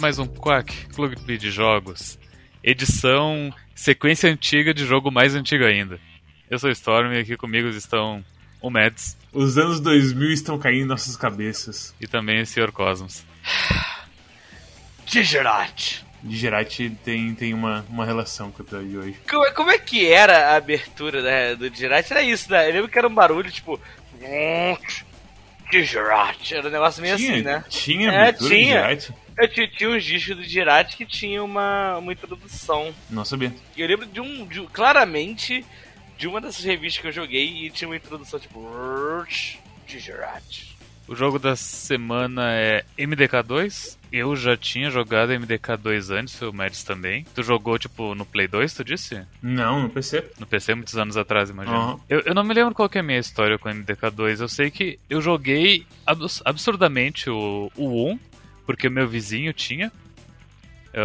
Mais um Quack, Clube de Jogos. Edição sequência antiga de jogo mais antigo ainda. Eu sou o Storm e aqui comigo estão o Mads. Os anos 2000 estão caindo em nossas cabeças. E também o Sr. Cosmos. Digerati. Digerati tem, tem uma, uma relação com o episódio de hoje. Como, como, é que era a abertura né, do Digerati? Era isso, né? Eu lembro que era um barulho tipo. Digerati. Era um negócio meio tinha, assim, né? Tinha é, tinha. Eu tinha, tinha uns discos do Digerati que tinha uma, uma introdução. Não sabia. E eu lembro de um. De, claramente de uma dessas revistas que eu joguei e tinha uma introdução tipo. Digerati. O jogo da semana é MDK2. Eu já tinha jogado MDK2 antes, o Mads também. Tu jogou, tipo, no Play 2, tu disse? Não, no PC. No PC, muitos anos atrás, imagino. Uhum. Eu, eu não me lembro qual que é a minha história com o MDK2. Eu sei que eu joguei abs absurdamente o, o 1, porque o meu vizinho tinha.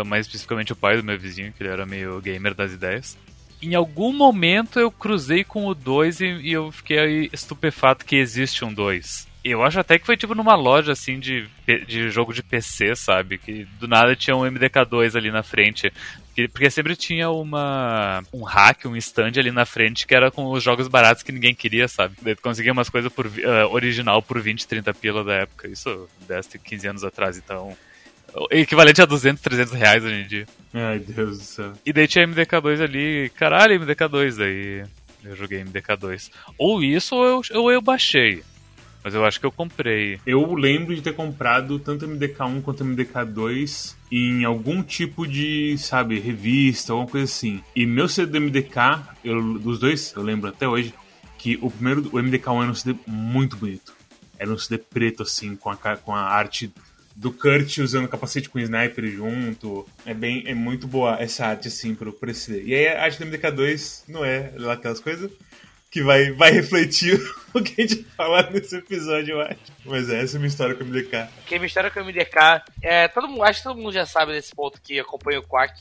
Mais especificamente o pai do meu vizinho, que ele era meio gamer das ideias. Em algum momento eu cruzei com o 2 e, e eu fiquei estupefato que existe um 2. Eu acho até que foi tipo numa loja assim de, de jogo de PC, sabe? Que do nada tinha um MDK2 ali na frente. Porque sempre tinha uma um hack, um stand ali na frente que era com os jogos baratos que ninguém queria, sabe? Daí conseguia umas coisas por, uh, original por 20, 30 pila da época. Isso 10, 15 anos atrás, então. Equivalente a 200, 300 reais hoje em dia. Ai, Deus do céu. E daí tinha MDK2 ali. Caralho, MDK2. Daí eu joguei MDK2. Ou isso ou eu, ou eu baixei. Mas eu acho que eu comprei. Eu lembro de ter comprado tanto MDK1 quanto MDK2 em algum tipo de, sabe, revista, alguma coisa assim. E meu CD do MDK, eu, dos dois, eu lembro até hoje, que o primeiro, o MDK1 era um CD muito bonito. Era um CD preto, assim, com a, com a arte do Kurt usando capacete com sniper junto. É bem, é muito boa essa arte, assim, pro, pro CD. E aí a arte do MDK2 não é lá aquelas coisas que vai, vai refletir o que a gente falar nesse episódio, eu acho. Mas é, essa é a minha história com o MDK. Que minha história com o MDK, é, todo mundo, acho que todo mundo já sabe desse ponto que acompanha o Quack.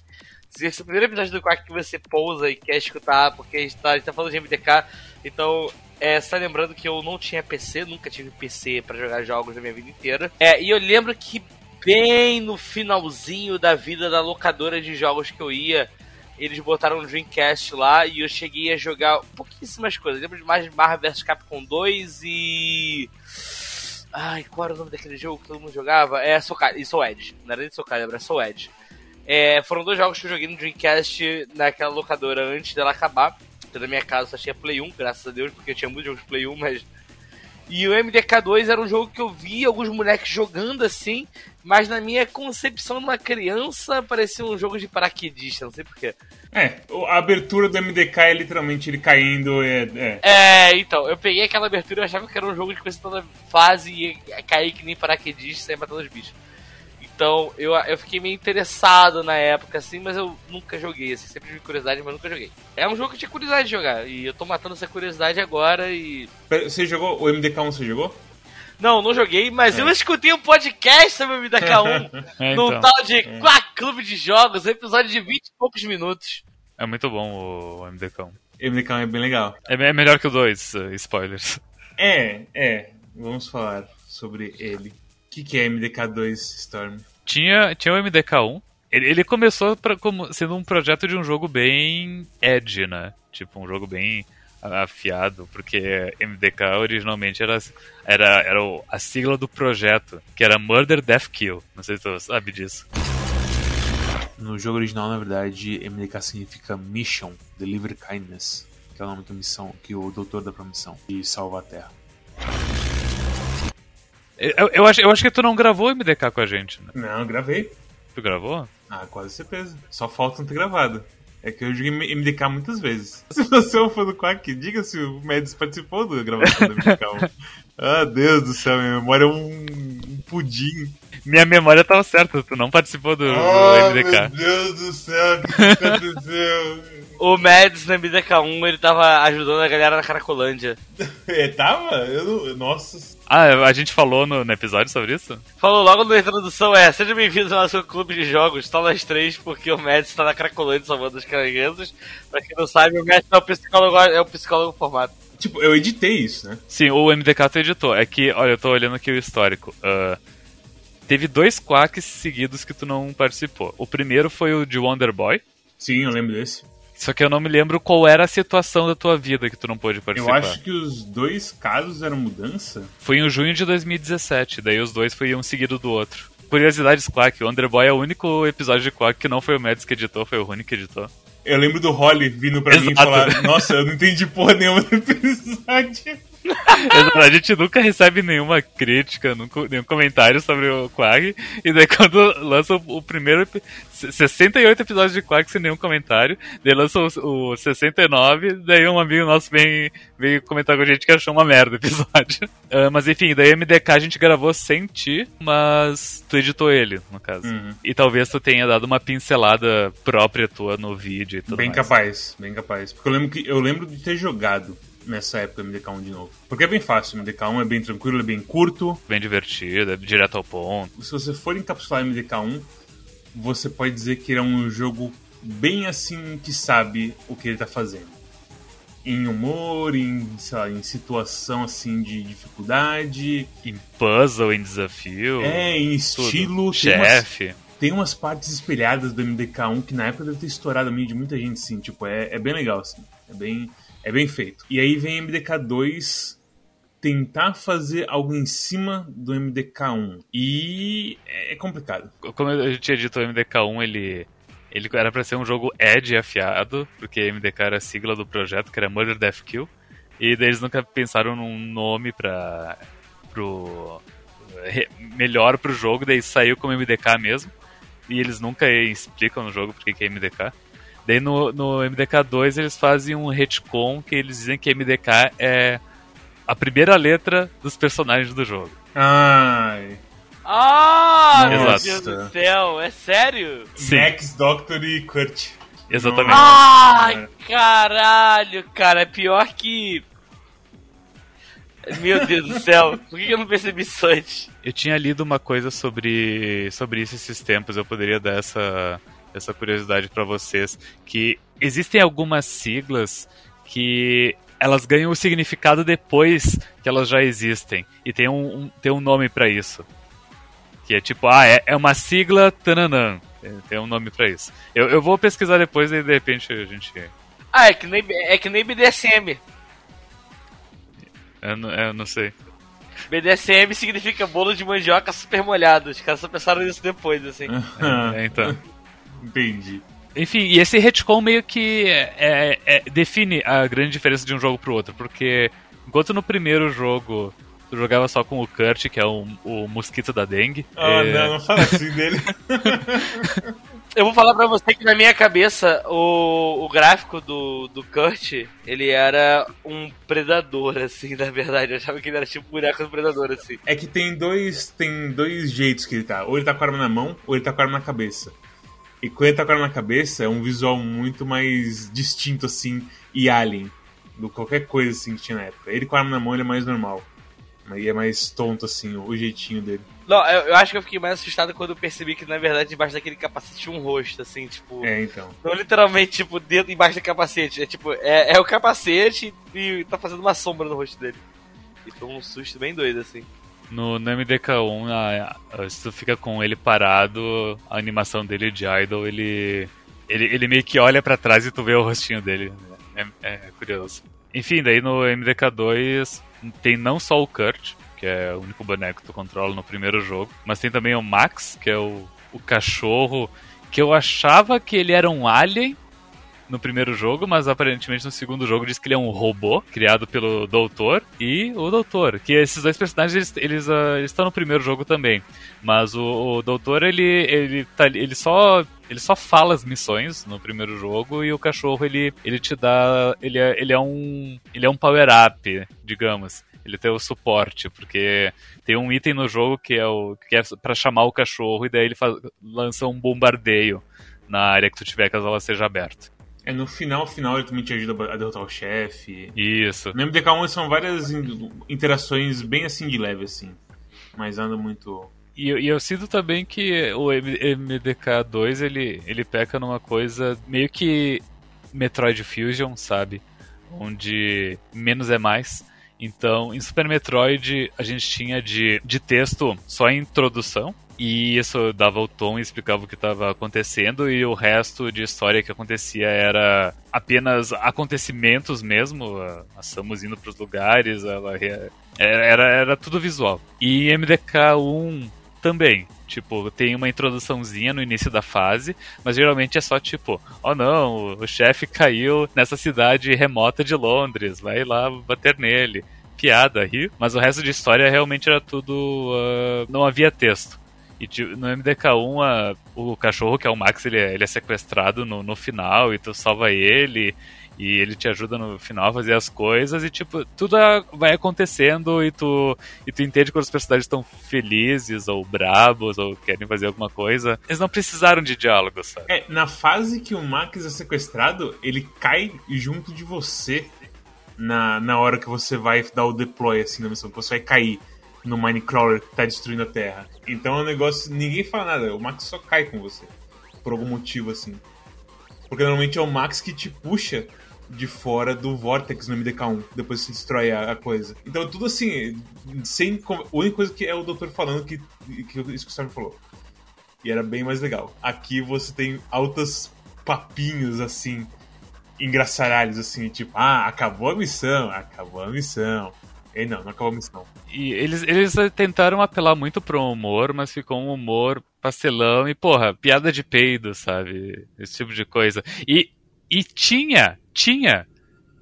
Esse é o primeiro episódio do Quack que você pousa e quer escutar, porque a gente tá, a gente tá falando de MDK, então é, só lembrando que eu não tinha PC, nunca tive PC para jogar jogos na minha vida inteira. É, e eu lembro que bem no finalzinho da vida da locadora de jogos que eu ia, eles botaram um Dreamcast lá e eu cheguei a jogar pouquíssimas coisas. Eu lembro de mais Marvel vs Capcom 2 e. Ai, qual era o nome daquele jogo que todo mundo jogava? É Soul, Soul Edge. Não era nem Soul era Soul Edge. É, foram dois jogos que eu joguei no Dreamcast naquela locadora antes dela acabar. Porque na minha casa só tinha Play 1, graças a Deus, porque eu tinha muitos jogos Play 1, mas. E o MDK2 era um jogo que eu vi alguns moleques jogando assim, mas na minha concepção de uma criança parecia um jogo de paraquedista, não sei porquê. É, a abertura do MDK é literalmente ele caindo. É, é. é então, eu peguei aquela abertura e achava que era um jogo de coisa toda fase e ia cair que nem paraquedista e sair matando os bichos. Então eu, eu fiquei meio interessado na época, assim, mas eu nunca joguei, assim, sempre tive curiosidade, mas nunca joguei. É um jogo que eu tinha curiosidade de jogar, e eu tô matando essa curiosidade agora e. Você jogou? O MDK1 você jogou? Não, não joguei, mas é. eu escutei um podcast sobre o MDK1 é, num então. tal de é. Quack Clube de Jogos, episódio de 20 e poucos minutos. É muito bom o MDK1. MDK1 é bem legal. É, é melhor que o 2, uh, spoilers. É, é. Vamos falar sobre ele. O que, que é MDK2 Storm? Tinha, tinha o MDK1. Ele, ele começou pra, como, sendo um projeto de um jogo bem edge, né? Tipo, um jogo bem afiado, porque MDK originalmente era, era, era a sigla do projeto, que era Murder Death Kill. Não sei se tu sabe disso. No jogo original, na verdade, MDK significa Mission, Deliver Kindness, que é o nome da missão, que o doutor dá pra missão, e salva a Terra. Eu, eu, acho, eu acho que tu não gravou MDK com a gente, né? Não, gravei. Tu gravou? Ah, quase certeza. Só falta não ter gravado. É que eu joguei MDK muitas vezes. Se você é um fã do Quack, diga se o Mads participou da gravação do MDK. ah, Deus do céu, minha memória é um, um pudim. Minha memória tava certa, tu não participou do, oh, do MDK. Meu Deus do céu, o que aconteceu? o Mads no MDK1 ele tava ajudando a galera na Caracolândia. é, tava? Eu não... Nossa. Ah, a gente falou no, no, episódio sobre isso? Falou logo na introdução, é, seja bem-vindos ao nosso clube de jogos, só nós três, porque o Mads está na Cracolândia salvando as crianças. Pra quem não sabe, o Mads é o psicólogo, é o psicólogo formado. Tipo, eu editei isso, né? Sim, o MDK tu editou. É que, olha, eu tô olhando aqui o histórico. Uh, teve dois quacks seguidos que tu não participou. O primeiro foi o de Wonder Boy. Sim, eu lembro desse. Só que eu não me lembro qual era a situação da tua vida que tu não pôde Eu participar. acho que os dois casos eram mudança. Foi em junho de 2017, daí os dois foi um seguido do outro. Curiosidades Quack, o Wonder Boy é o único episódio de Quack que não foi o Mads que editou, foi o Rony que editou. Eu lembro do Holly vindo pra mim e Exato. falar: Nossa, eu não entendi porra nenhuma do episódio. A gente nunca recebe nenhuma crítica, nunca- nenhum comentário sobre o Quack. E daí quando lança o, o primeiro. epi- 68 episódios de Quack sem nenhum comentário. Daí lança o, o 69. Daí um amigo nosso vem, veio comentar com a gente que achou uma merda o episódio. Ah, mas enfim, daí MDK a gente gravou sem ti, mas tu editou ele, no caso. Uhum. E talvez tu tenha dado uma pincelada própria tua no vídeo e tudo Bem mais. capaz, bem capaz. Porque eu lembro, que, eu lembro de ter jogado nessa época MDK1 de novo. Porque é bem fácil, MDK1 é bem tranquilo, é bem curto. Bem divertido, é direto ao ponto. Se você for encapsular MDK1, você pode dizer que ele é um jogo bem assim que sabe o que ele tá fazendo. Em humor, em, lá, em situação assim de dificuldade, Em puzzle, em desafio. é, em estilo. Chefe. tem umas partes espelhadas do MDK1 que na época deve ter estourado a mente de muita gente, sim. Tipo, é, é bem legal, assim. É bem, é bem feito. E aí vem MDK2 tentar fazer algo em cima do MDK1. E é complicado. Como gente tinha dito, o MDK1 ele, ele era pra ser um jogo Edge afiado, porque MDK era a sigla do projeto, que era Murder Death Kill. E daí eles nunca pensaram num nome pra. pro. melhor pro jogo, daí saiu como MDK mesmo. E eles nunca explicam no jogo porque que é MDK. Daí no, no MDK2 eles fazem um retcon que eles dizem que MDK é a primeira letra dos personagens do jogo. Ai. Ah, meu Nossa. Deus do céu, é sério? Sim. Max, Doctor e Kurt. Exatamente. Nossa. Ai, caralho, cara, é pior que. Meu Deus do céu, por que eu não percebi isso antes? Eu tinha lido uma coisa sobre, sobre isso esses tempos, eu poderia dar essa, essa curiosidade pra vocês, que existem algumas siglas que elas ganham o significado depois que elas já existem, e tem um, um- tem um nome pra isso. Que é tipo, ah, é, é uma sigla tananã. Tem- Tem um nome pra isso. Eu, eu vou pesquisar depois e de repente a gente. Ah, é que nem, é que nem BDSM. Eu, não- eu não sei. BDSM significa bolo de mandioca super molhado. Os caras só pensaram nisso depois, assim. É, então. Entendi. Enfim, e esse retcon meio que é- é- define a grande diferença de um jogo pro outro, porque enquanto no primeiro jogo tu jogava só com o Kurt, que é o, o mosquito da dengue, Ah, é, não, não fala assim dele. Eu vou falar pra você que na minha cabeça o, o gráfico do, do Kurt, ele era um predador, assim, na verdade. Eu achava que ele era tipo um boneco do predador, assim. É que tem dois, tem dois jeitos que ele tá. Ou ele tá com a arma na mão, ou ele tá com a arma na cabeça. E quando ele tá com a arma na cabeça, é um visual muito mais distinto, assim, e alien. Do que qualquer coisa, assim, que tinha na época. Ele com a arma na mão, ele é mais normal. Aí é mais tonto, assim, o jeitinho dele. Não, eu, eu acho que eu fiquei mais assustado quando eu percebi que, na verdade, debaixo daquele capacete tinha um rosto, assim, tipo... É, então. Não literalmente, tipo, dentro, embaixo do capacete. É tipo, é, é o capacete e tá fazendo uma sombra no rosto dele. E foi um susto bem doido, assim. No, no MDK1, a- a- se tu fica com ele parado, a animação dele de idol, ele, ele, ele meio que olha pra trás e tu vê o rostinho dele. É, é curioso. Enfim, daí no MDK2 tem não só o Kurt, que é o único boneco que tu controla no primeiro jogo, mas tem também o Max, que é o, o cachorro, que eu achava que ele era um alien no primeiro jogo, mas aparentemente no segundo jogo diz que ele é um robô criado pelo Doutor e o Doutor. Que esses dois personagens eles, eles, ah, eles estão no primeiro jogo também, mas o, o Doutor ele ele, tá, ele só ele só fala as missões no primeiro jogo e o cachorro ele, ele te dá ele é, ele é um ele é um power up, digamos. Ele tem o suporte, porque tem um item no jogo que é o que é para chamar o cachorro e daí ele faz, lança um bombardeio na área que tu tiver caso ela seja aberta. É no final, final ele também te ajuda a derrotar o chefe. Isso. No MDK1 são várias in- interações bem assim de leve, assim. Mas anda muito. E, eu- e eu sinto também que o M- MDK2 ele, ele peca numa coisa meio que Metroid Fusion, sabe? Onde menos é mais. Então, em Super Metroid, a gente tinha de, de texto só a introdução E isso dava o tom e explicava o que estava acontecendo, e o resto de história que acontecia era apenas acontecimentos mesmo. A Samus indo para os lugares, ela era, era tudo visual. E MDK1 também. Tipo, tem uma introduçãozinha no início da fase, mas geralmente é só tipo, oh não, o chefe caiu nessa cidade remota de Londres, vai lá bater nele. Piada, ri. Mas o resto de história realmente era tudo. Uh, não havia texto. E no MDK1, o cachorro, que é o Max, ele é, ele é sequestrado no, no final e tu salva ele e ele te ajuda no final a fazer as coisas e tipo tudo vai acontecendo e tu e tu entende quando os personagens estão felizes ou brabos ou querem fazer alguma coisa. Eles não precisaram de diálogo sabe? É na fase que o Max é sequestrado ele cai junto de você na, na hora que você vai dar o deploy assim na missão que você vai cair no Minecrawler que tá destruindo a Terra. Então é um negócio. Ninguém fala nada, o Max só cai com você. Por algum motivo assim. Porque normalmente é o Max que te puxa de fora do Vortex no MDK1, depois você destrói a, a coisa. Então tudo assim, sem. A única coisa que é o doutor falando que, que isso que o Storm falou. E era bem mais legal. Aqui você tem altas papinhos assim, engraçaralhos assim, tipo, ah, acabou a missão, acabou a missão. E não, não acabou a missão. E eles, eles tentaram apelar muito pro humor, mas ficou um humor pastelão e, porra, piada de peido, sabe? Esse tipo de coisa. E, e tinha, tinha,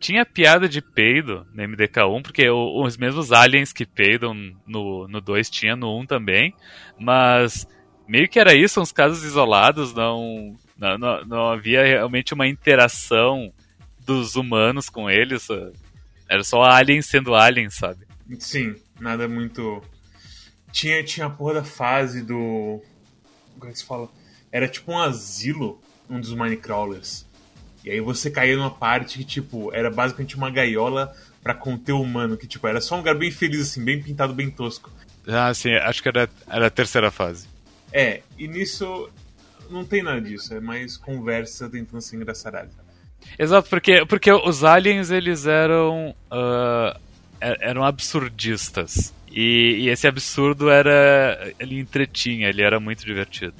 tinha piada de peido no MDK1, porque os mesmos aliens que peidam no, no 2 tinha no 1 também, mas meio que era isso, uns casos isolados, não, não, não, não havia realmente uma interação dos humanos com eles, era só aliens sendo aliens, sabe? Sim, nada muito. Tinha, tinha a porra da fase do. Como é que se fala? Era tipo um asilo, um dos Minecrawlers. E aí você caía numa parte que, tipo, era basicamente uma gaiola para conter o humano, que, tipo, era só um lugar bem feliz, assim, bem pintado, bem tosco. Ah, sim, acho que era, era a terceira fase. É, e nisso não tem nada disso, é mais conversa tentando ser engraçaralho. Exato, porque, porque os aliens eles eram uh, eram absurdistas e, e, esse absurdo era ele entretinha, ele era muito divertido.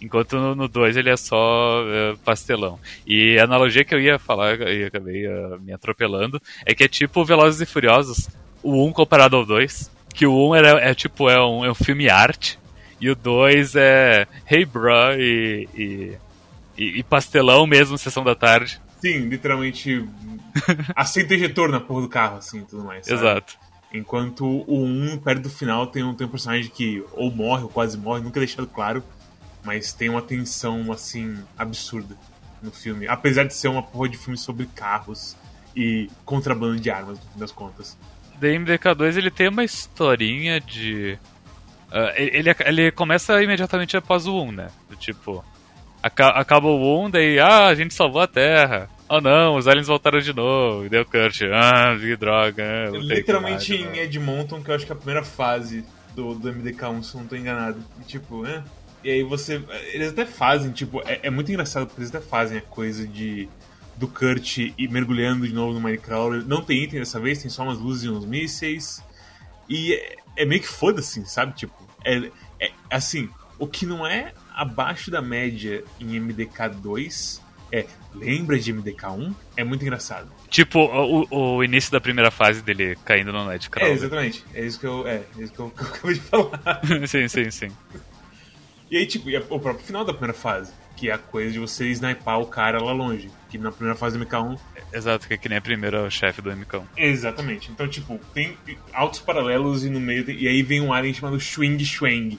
Enquanto no 2 ele é só uh, pastelão. E a analogia que eu ia falar e acabei uh, me atropelando é que é tipo Velozes e Furiosos, o 1 um comparado ao 2, que o 1 um era, é tipo é um, é um filme arte e o 2 é Hey Bro e, e, e pastelão mesmo, sessão da tarde. Sim, literalmente assenta ejetor na porra do carro, assim, tudo mais. Sabe? Exato. Enquanto o 1, perto do final, tem um, tem um personagem que ou morre ou quase morre, nunca é deixado claro, mas tem uma tensão, assim, absurda no filme. Apesar de ser uma porra de filme sobre carros e contrabando de armas, no fim das contas. DMDK2 ele tem uma historinha de. Uh, ele, ele começa imediatamente após o 1, né? Do tipo, acaba o 1, daí, ah, a gente salvou a Terra. Oh não, os aliens voltaram de novo. E deu Kurt, ah, que droga. Literalmente em Edmonton, que eu acho que é a primeira fase do, do MDK1, se eu não tô enganado. E, tipo, né? E aí você. Eles até fazem, tipo, é, é, muito engraçado porque eles até fazem a coisa de. Do Kurt e mergulhando de novo no Minecraft. Não tem item dessa vez, tem só umas luzes e uns mísseis. E é, é meio que foda-se, sabe? Tipo, é, é assim, o que não é abaixo da média em MDK2 é lembra de MDK1 é muito engraçado. Tipo o, o início da primeira fase dele caindo no Nightcrawler. É, exatamente. É isso que eu, é, é isso que eu, que eu acabei de falar. sim, sim, sim. E aí, tipo, o próprio final da primeira fase, que é a coisa de você sniper o cara lá longe. Que na primeira fase do MK1. Exato, que é que nem a primeira chefe do MK1. Exatamente. Então, tipo, tem altos paralelos e no meio. E aí vem um alien chamado Swing Swang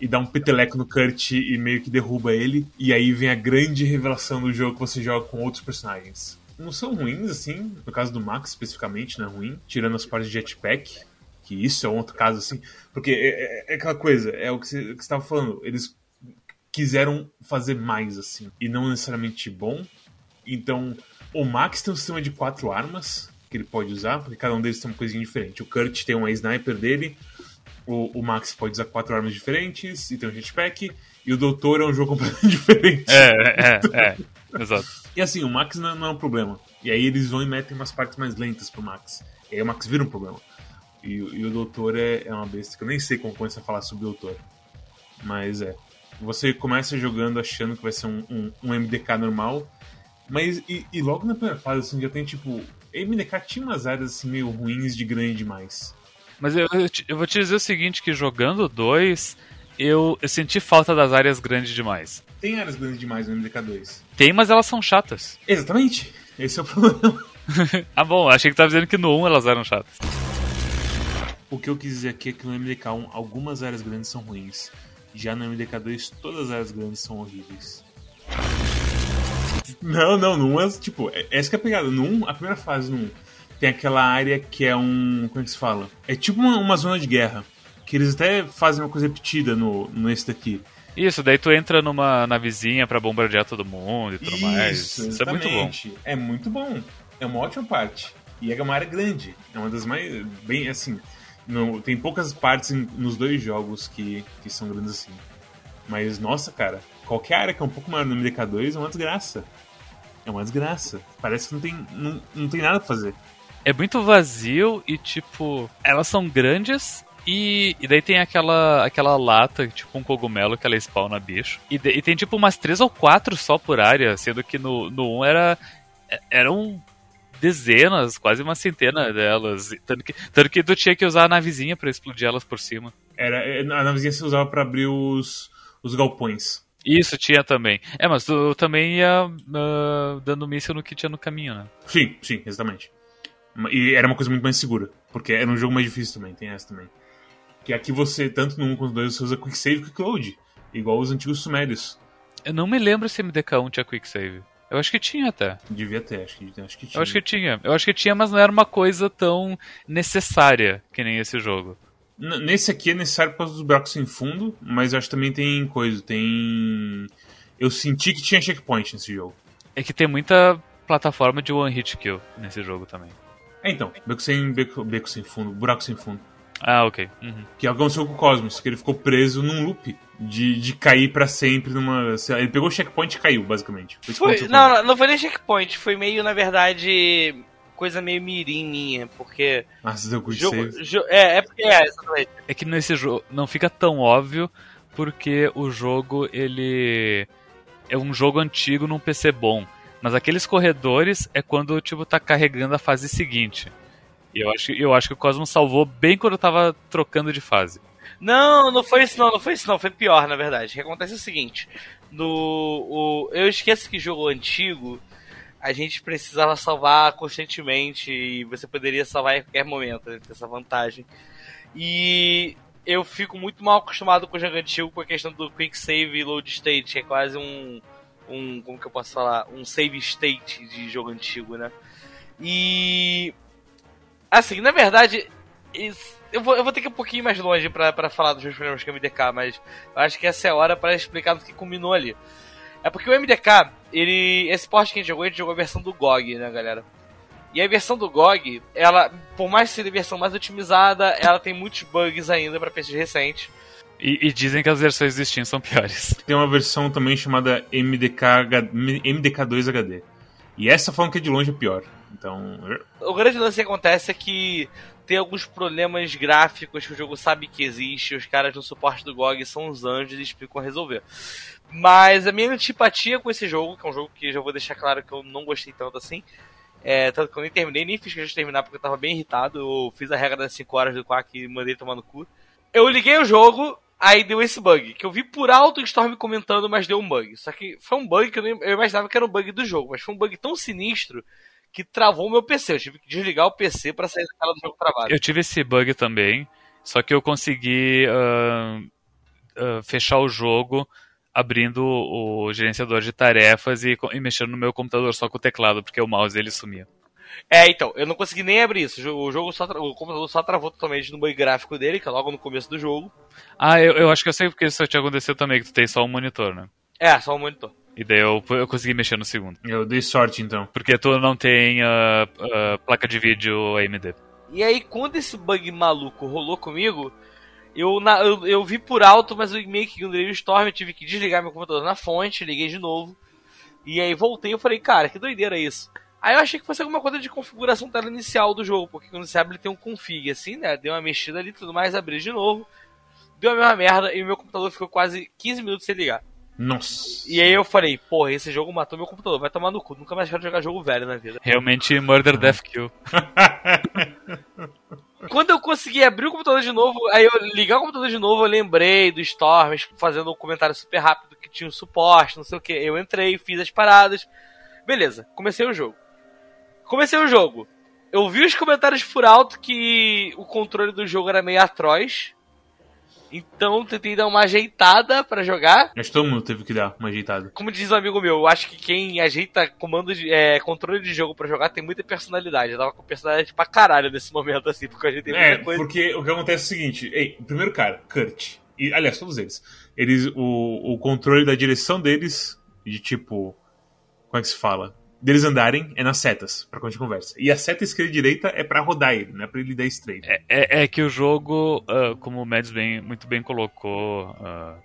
e dá um peteleco no Kurt e meio que derruba ele. E aí vem a grande revelação do jogo que você joga com outros personagens. Não são ruins, assim, no caso do Max especificamente, não é ruim, tirando as partes de jetpack, que isso é um outro caso, assim, porque é, é, é aquela coisa, é o que você estava falando, eles quiseram fazer mais, assim, e não necessariamente bom. Então, o Max tem um sistema de quatro armas que ele pode usar, porque cada um deles tem uma coisinha diferente. O Kurt tem uma sniper dele, o, o Max pode usar quatro armas diferentes e tem um jetpack. E o Doutor é um jogo completamente diferente. É, é, é. Exato. E assim, o Max não, não, é um problema. E aí eles vão e metem umas partes mais lentas pro Max. E aí o Max vira um problema. E, e o Doutor é, é uma besta que eu nem sei como começar a falar sobre o Doutor. Mas é. Você começa jogando achando que vai ser um, um, um MDK normal, mas e, e, logo na primeira fase assim, já tem tipo. MDK tinha umas áreas assim meio ruins de grande demais. Mas eu, eu, eu vou te dizer o seguinte, que jogando dois, eu, eu senti falta das áreas grandes demais. Tem áreas grandes demais no MDK2. Tem, mas elas são chatas. Exatamente. Esse é o problema. ah bom, achei que tava dizendo que no 1 elas eram chatas. O que eu quis dizer aqui é que no MDK1 algumas áreas grandes são ruins. Já no MDK2 todas as áreas grandes são horríveis. Não, não, no 1 é tipo, é, essa que é a pegada. No 1, a primeira fase no 1, tem aquela área que é um. Como é que se fala? É tipo uma, uma zona de guerra. Que eles até fazem uma coisa repetida no, no esse daqui. Isso, daí tu entra numa navezinha para bombardear todo mundo e tudo Isso, mais. Isso é muito bom. É muito bom. É uma ótima parte. E é uma área grande. É uma das mais. Bem assim. No, tem poucas partes em, nos dois jogos que, que são grandes assim. Mas, nossa, cara, qualquer área que é um pouco maior no MDK2 é uma desgraça. É uma desgraça. Parece que não tem, não, não tem nada pra fazer. É muito vazio e, tipo, elas são grandes, e, e, daí tem aquela, aquela lata, tipo um cogumelo que ela spawna bicho. E, de, e, tem tipo umas três ou quatro só por área, sendo que no, no 1 era. Eram dezenas, quase uma centena delas. Tanto que, tanto que tu tinha que usar a navezinha para explodir elas por cima. Era, é, a navezinha se usava para abrir os, os galpões. Isso, tinha também. É, mas tu também ia uh, dando míssil no que tinha no caminho, né? Sim, sim, exatamente. E era uma coisa muito mais segura, porque era um jogo mais difícil também, tem essa também. Que aqui você, tanto no 1 quanto no 2, você usa Quick Save e Quick Load, igual os antigos Sumérios. Eu não me lembro se MDK1 tinha Quick Save. Eu acho que tinha até. Devia ter, acho que, acho que tinha. Eu acho que tinha. Eu acho que tinha, mas não era uma coisa tão necessária que nem esse jogo. N nesse aqui é necessário por causa dos blocos sem fundo, mas eu acho que também tem coisa, tem. Eu senti que tinha checkpoint nesse jogo. É que tem muita plataforma de one hit kill nesse jogo também. É então, beco sem, beco, beco sem fundo, buraco sem fundo. Ah, ok. Uhum. Que aconteceu com o Cosmos, que ele ficou preso num loop de, de cair para sempre numa. Ele pegou o checkpoint e caiu, basicamente. Foi, não, não, não foi nem checkpoint, foi meio, na verdade, coisa meio mirim minha, porque. Ah, você deu jogo, jo, é, é porque é, exatamente. É que nesse jogo não fica tão óbvio, porque o jogo, ele. É um jogo antigo num PC bom. Mas aqueles corredores é quando tipo tá carregando a fase seguinte. E eu acho, eu acho que o Cosmos salvou bem quando eu tava trocando de fase. Não, não foi isso não, não foi isso não, foi pior na verdade. O que acontece é o seguinte, no o, eu esqueço que jogo antigo a gente precisava salvar constantemente e você poderia salvar em qualquer momento, né, essa vantagem. E eu fico muito mal acostumado com o jogo antigo com a questão do quick save e load state, que é quase um um como que eu posso falar, um save state de jogo antigo, né? E Assim, na verdade, eu vou, eu vou ter que ir um pouquinho mais longe para falar dos meus problemas com o MDK, mas acho que essa é a hora para explicar do que combinou ali. É porque o MDK, ele. Esse porte que a gente jogou, a gente jogou a versão do GOG, né, galera? E a versão do GOG, ela, por mais ser a versão mais otimizada, ela tem muitos bugs ainda para PCs recentes. E, e, dizem que as versões do Steam são piores. Tem uma versão também chamada MDK, MDK2 HD. E essa falam que é de longe a pior. Então. O grande lance que acontece é que tem alguns problemas gráficos que o jogo sabe que existe, os caras no suporte do GOG são os anjos e explicam a resolver. Mas a minha antipatia com esse jogo, que é um jogo que já vou deixar claro que eu não gostei tanto assim, é, tanto que eu nem terminei, nem fiz questão de terminar porque eu tava bem irritado, eu fiz a regra das 5 horas do Quack e mandei tomar no cu. Eu liguei o jogo, aí deu esse bug, que eu vi por alto o Storm comentando, mas deu um bug. Só que foi um bug que eu, nem, eu imaginava que era um bug do jogo, mas foi um bug tão sinistro que travou o meu PC. Eu tive que desligar o PC para sair da tela do jogo travado. Eu tive esse bug também, só que eu consegui uh, uh, fechar o jogo abrindo o gerenciador de tarefas e, e, mexendo no meu computador só com o teclado, porque o mouse ele sumia. É, então, eu não consegui nem abrir isso. O jogo só o computador só travou totalmente no bug gráfico dele, que é logo no começo do jogo. Ah, eu, eu acho que eu sei porque isso te aconteceu também, que tu tem só um monitor, né? É, só um monitor. E daí eu, eu consegui mexer no segundo. Eu dei sorte então. Porque tu não tem uh, uh, placa de vídeo AMD. E aí, quando esse bug maluco rolou comigo, eu, na, eu, eu, vi por alto, mas eu meio que ignorei o Storm, eu tive que desligar meu computador na fonte, liguei de novo. E aí voltei e falei, cara, que doideira isso. Aí eu achei que fosse alguma coisa de configuração tela inicial do jogo, porque quando você abre ele tem um config assim, né? Deu uma mexida ali tudo mais, abri de novo. deu a mesma merda e o meu computador ficou quase 15 minutos sem ligar. Nossa. E aí eu falei, porra, esse jogo matou meu computador, vai tomar no cu, nunca mais quero jogar jogo velho na vida. Realmente Murder Death Kill. Quando eu consegui abrir o computador de novo, aí eu ligar o computador de novo, eu lembrei do Storm fazendo um comentário super rápido que tinha um suporte, não sei o que. Eu entrei, fiz as paradas. Beleza, comecei o jogo. Comecei o jogo. Eu vi os comentários por alto que o controle do jogo era meio atroz. Então tentei dar uma ajeitada para jogar. Acho que todo mundo teve que dar uma ajeitada. Como diz um amigo meu, eu acho que quem ajeita comando de, é, controle de jogo para jogar tem muita personalidade. Eu tava com personalidade pra caralho nesse momento, assim, porque eu ajeitei É, muita coisa. porque o que acontece é o seguinte: ei, o primeiro cara, Kurt, e aliás, todos eles, eles o, o controle da direção deles, de tipo. Como é que se fala? Deles andarem é nas setas, pra quando a gente conversa. E a seta esquerda e direita é pra rodar ele, não é pra ele dar straight. É, é, é que o jogo, ah, como o Mads bem, muito bem colocou ah,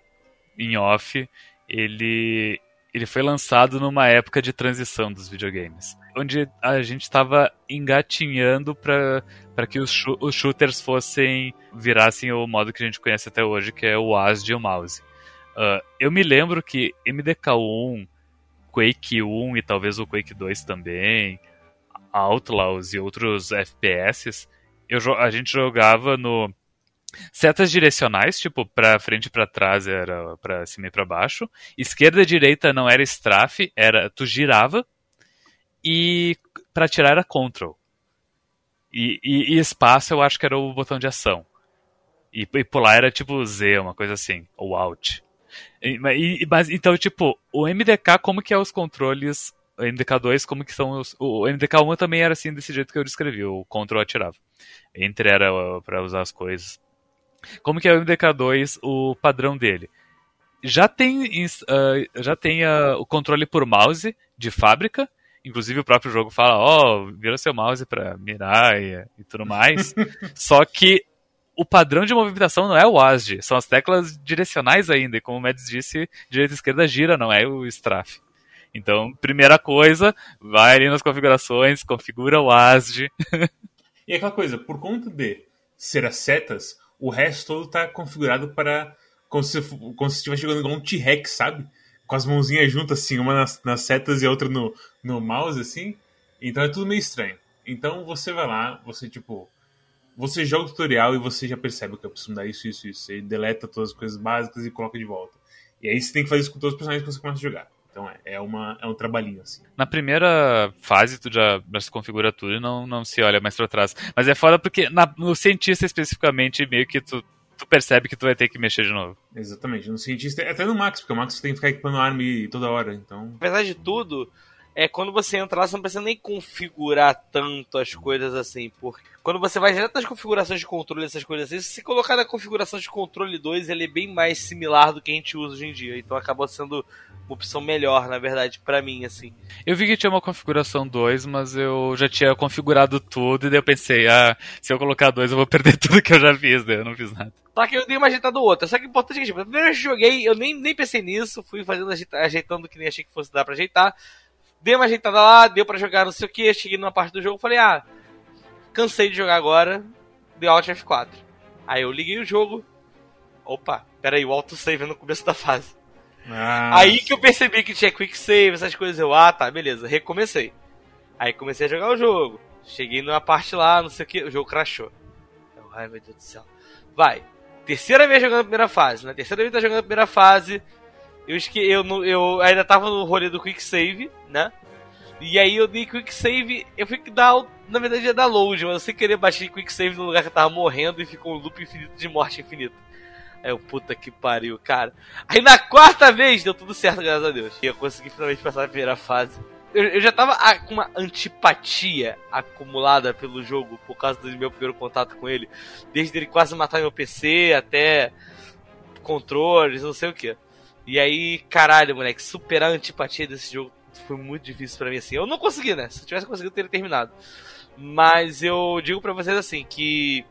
em off, ele, ele foi lançado numa época de transição dos videogames. Onde a gente estava engatinhando para que os, os shooters fossem virassem o modo que a gente conhece até hoje, que é o WASD e o mouse. Ah, eu me lembro que MDK1, Quake 1 e talvez o Quake 2 também, Outlaws e outros FPS, eu, a gente jogava no setas direcionais, tipo para frente e para trás era para cima e para baixo, esquerda e direita não era strafe, era tu girava e para tirar era control. E, e- e espaço eu acho que era o botão de ação. E, e pular era tipo Z, uma coisa assim, ou Alt. E- mas, então, tipo, o MDK, como que é os controles o MDK2, como que são os. O MDK1 também era assim, desse jeito que eu descrevi, o control atirava. Entre era uh, pra usar as coisas. Como que é o MDK2, o padrão dele? Já tem, ah, já tem ah, o controle por mouse de fábrica. Inclusive o próprio jogo fala, ó, vira seu mouse pra mirar e, e tudo mais. Só que o padrão de movimentação não é o WASD, são as teclas direcionais ainda. E como o Mads disse, direita e esquerda gira, não é o strafe. Então, primeira coisa, vai ali nas configurações, configura o WASD. E é aquela coisa, por conta de ser as setas, o resto todo tá configurado para. Como se, como se estivesse jogando igual um T-Rex, sabe? Com as mãozinhas juntas, assim, uma nas, nas setas e a outra no, no mouse, assim. Então é tudo meio estranho. Então você vai lá, você tipo. Você joga o tutorial e você já percebe que eu preciso mudar isso, isso, isso. Você deleta todas as coisas básicas e coloca de volta. E aí você tem que fazer isso com todos os personagens que você começa a jogar. Então é, é, uma, é um trabalhinho, assim. Na primeira fase, tu já, já se configura tudo e não, não se olha mais pra trás. Mas é foda porque na- no cientista especificamente, meio que tu, tu percebe que tu vai ter que mexer de novo. Exatamente. No cientista, até no Max, porque o Max tem que ficar equipando arma e- toda hora. Então. Apesar de tudo, é quando você entra lá, você não precisa nem configurar tanto as coisas assim, porque quando você vai direto nas configurações de controle, essas coisas assim, se você colocar na configuração de controle 2, ele é bem mais similar do que a gente usa hoje em dia. Então acabou sendo uma opção melhor, na verdade, pra mim, assim. Eu vi que tinha uma configuração 2, mas eu já tinha configurado tudo e daí eu pensei, ah, se eu colocar 2 eu vou perder tudo que eu já fiz, daí eu não fiz nada. Só que eu dei uma ajeitada ou outra. Só que o importante é que, tipo, que eu joguei, eu nem, nem pensei nisso, fui fazendo ajeita- ajeitando que nem achei que fosse dar pra ajeitar. Dei uma ajeitada lá, deu pra jogar não sei o que, cheguei numa parte do jogo, falei, ah, cansei de jogar agora, dei Alt F4. Aí eu liguei o jogo. Opa, peraí, o autosave é no começo da fase. Ah, Aí que eu percebi que tinha quick save, essas coisas. Eu, ah, tá, beleza, recomecei. Aí comecei a jogar o jogo. Cheguei numa parte lá, não sei o que, o jogo crashou. Eu, ai meu Deus do céu. Vai. Terceira vez jogando a primeira fase. Na terceira vez tá jogando a primeira fase. Eu, esque... eu, eu ainda tava no rolê do quick save, né? E aí eu dei quick save, eu fui que dar, na verdade ia dar load, mas eu sem querer baixei quick save no lugar que eu tava morrendo e ficou um loop infinito de morte infinita. Aí eu, puta que pariu, cara. Aí na quarta vez deu tudo certo, graças a Deus. E eu consegui finalmente passar a primeira fase. Eu, eu já tava ah, com uma antipatia acumulada pelo jogo por causa do meu primeiro contato com ele. Desde ele quase matar meu PC até controles, não sei o que. E aí, caralho, moleque, superar a antipatia desse jogo foi muito difícil pra mim assim. Eu não consegui, né? Se eu tivesse conseguido, eu teria terminado. Mas eu digo pra vocês assim que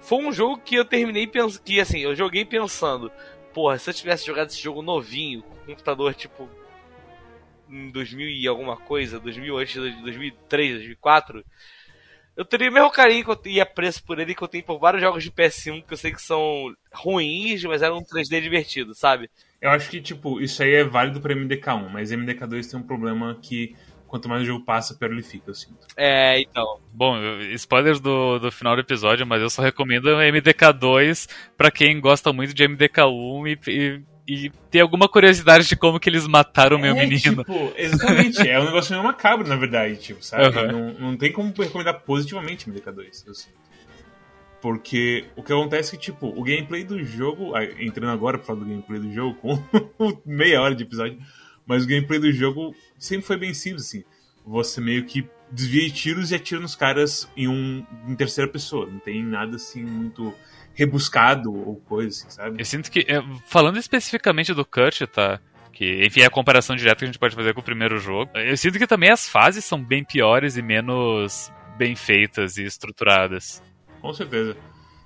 foi um jogo que eu terminei pensando que assim, eu joguei pensando, porra, se eu tivesse jogado esse jogo novinho, com computador tipo em 2000 e alguma coisa, 2000 antes de 2003, 2004, eu teria o mesmo carinho que eu ia preço por ele que eu tenho por vários jogos de PS1 que eu sei que são ruins, mas eram um 3D divertido, sabe? Eu acho que, tipo, isso aí é válido pra MDK1, mas MDK2 tem um problema que quanto mais o jogo passa, pior ele fica, eu sinto. É, então. Bom, spoilers do, do final do episódio, mas eu só recomendo MDK2 pra quem gosta muito de MDK1 e, e e ter alguma curiosidade de como que eles mataram o meu é, menino. Tipo, exatamente, é um negócio meio macabro, na verdade, tipo, sabe? Uhum. Não, não tem como recomendar positivamente MDK2, eu sinto. Porque o que acontece é que, tipo, o gameplay do jogo, entrando agora pra falar do gameplay do jogo, com meia hora de episódio, mas o gameplay do jogo sempre foi bem simples, assim. Você meio que desvia tiros e atira nos caras em um em terceira pessoa. Não tem nada assim muito rebuscado ou coisa, assim, sabe? Eu sinto que, é, falando especificamente do Kurt, tá? Que, enfim, é a comparação direta que a gente pode fazer com o primeiro jogo. Eu sinto que também as fases são bem piores e menos bem feitas e estruturadas. Com certeza.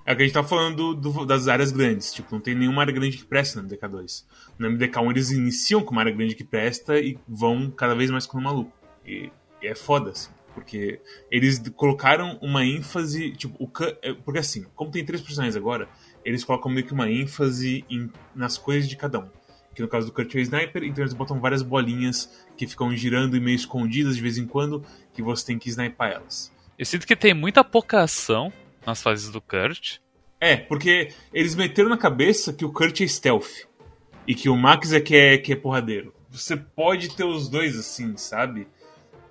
É que a gente tá falando do, do, das áreas grandes. Tipo, não tem nenhuma área grande que presta no MDK2. No MDK1 eles iniciam com uma área grande que presta e vão cada vez mais com o maluco. E, e é foda, assim. Porque eles colocaram uma ênfase. Tipo, o, é, porque assim, como tem três personagens agora, eles colocam meio que uma ênfase em, nas coisas de cada um. Que no caso do Kurt é o Sniper, então eles botam várias bolinhas que ficam girando e meio escondidas de vez em quando, que você tem que snipar elas. Eu sinto que tem muita pouca ação nas fases do Kurt. É, porque eles meteram na cabeça que o Kurt é stealth. E que o Max é que é, que é porradeiro. Você pode ter os dois assim, sabe?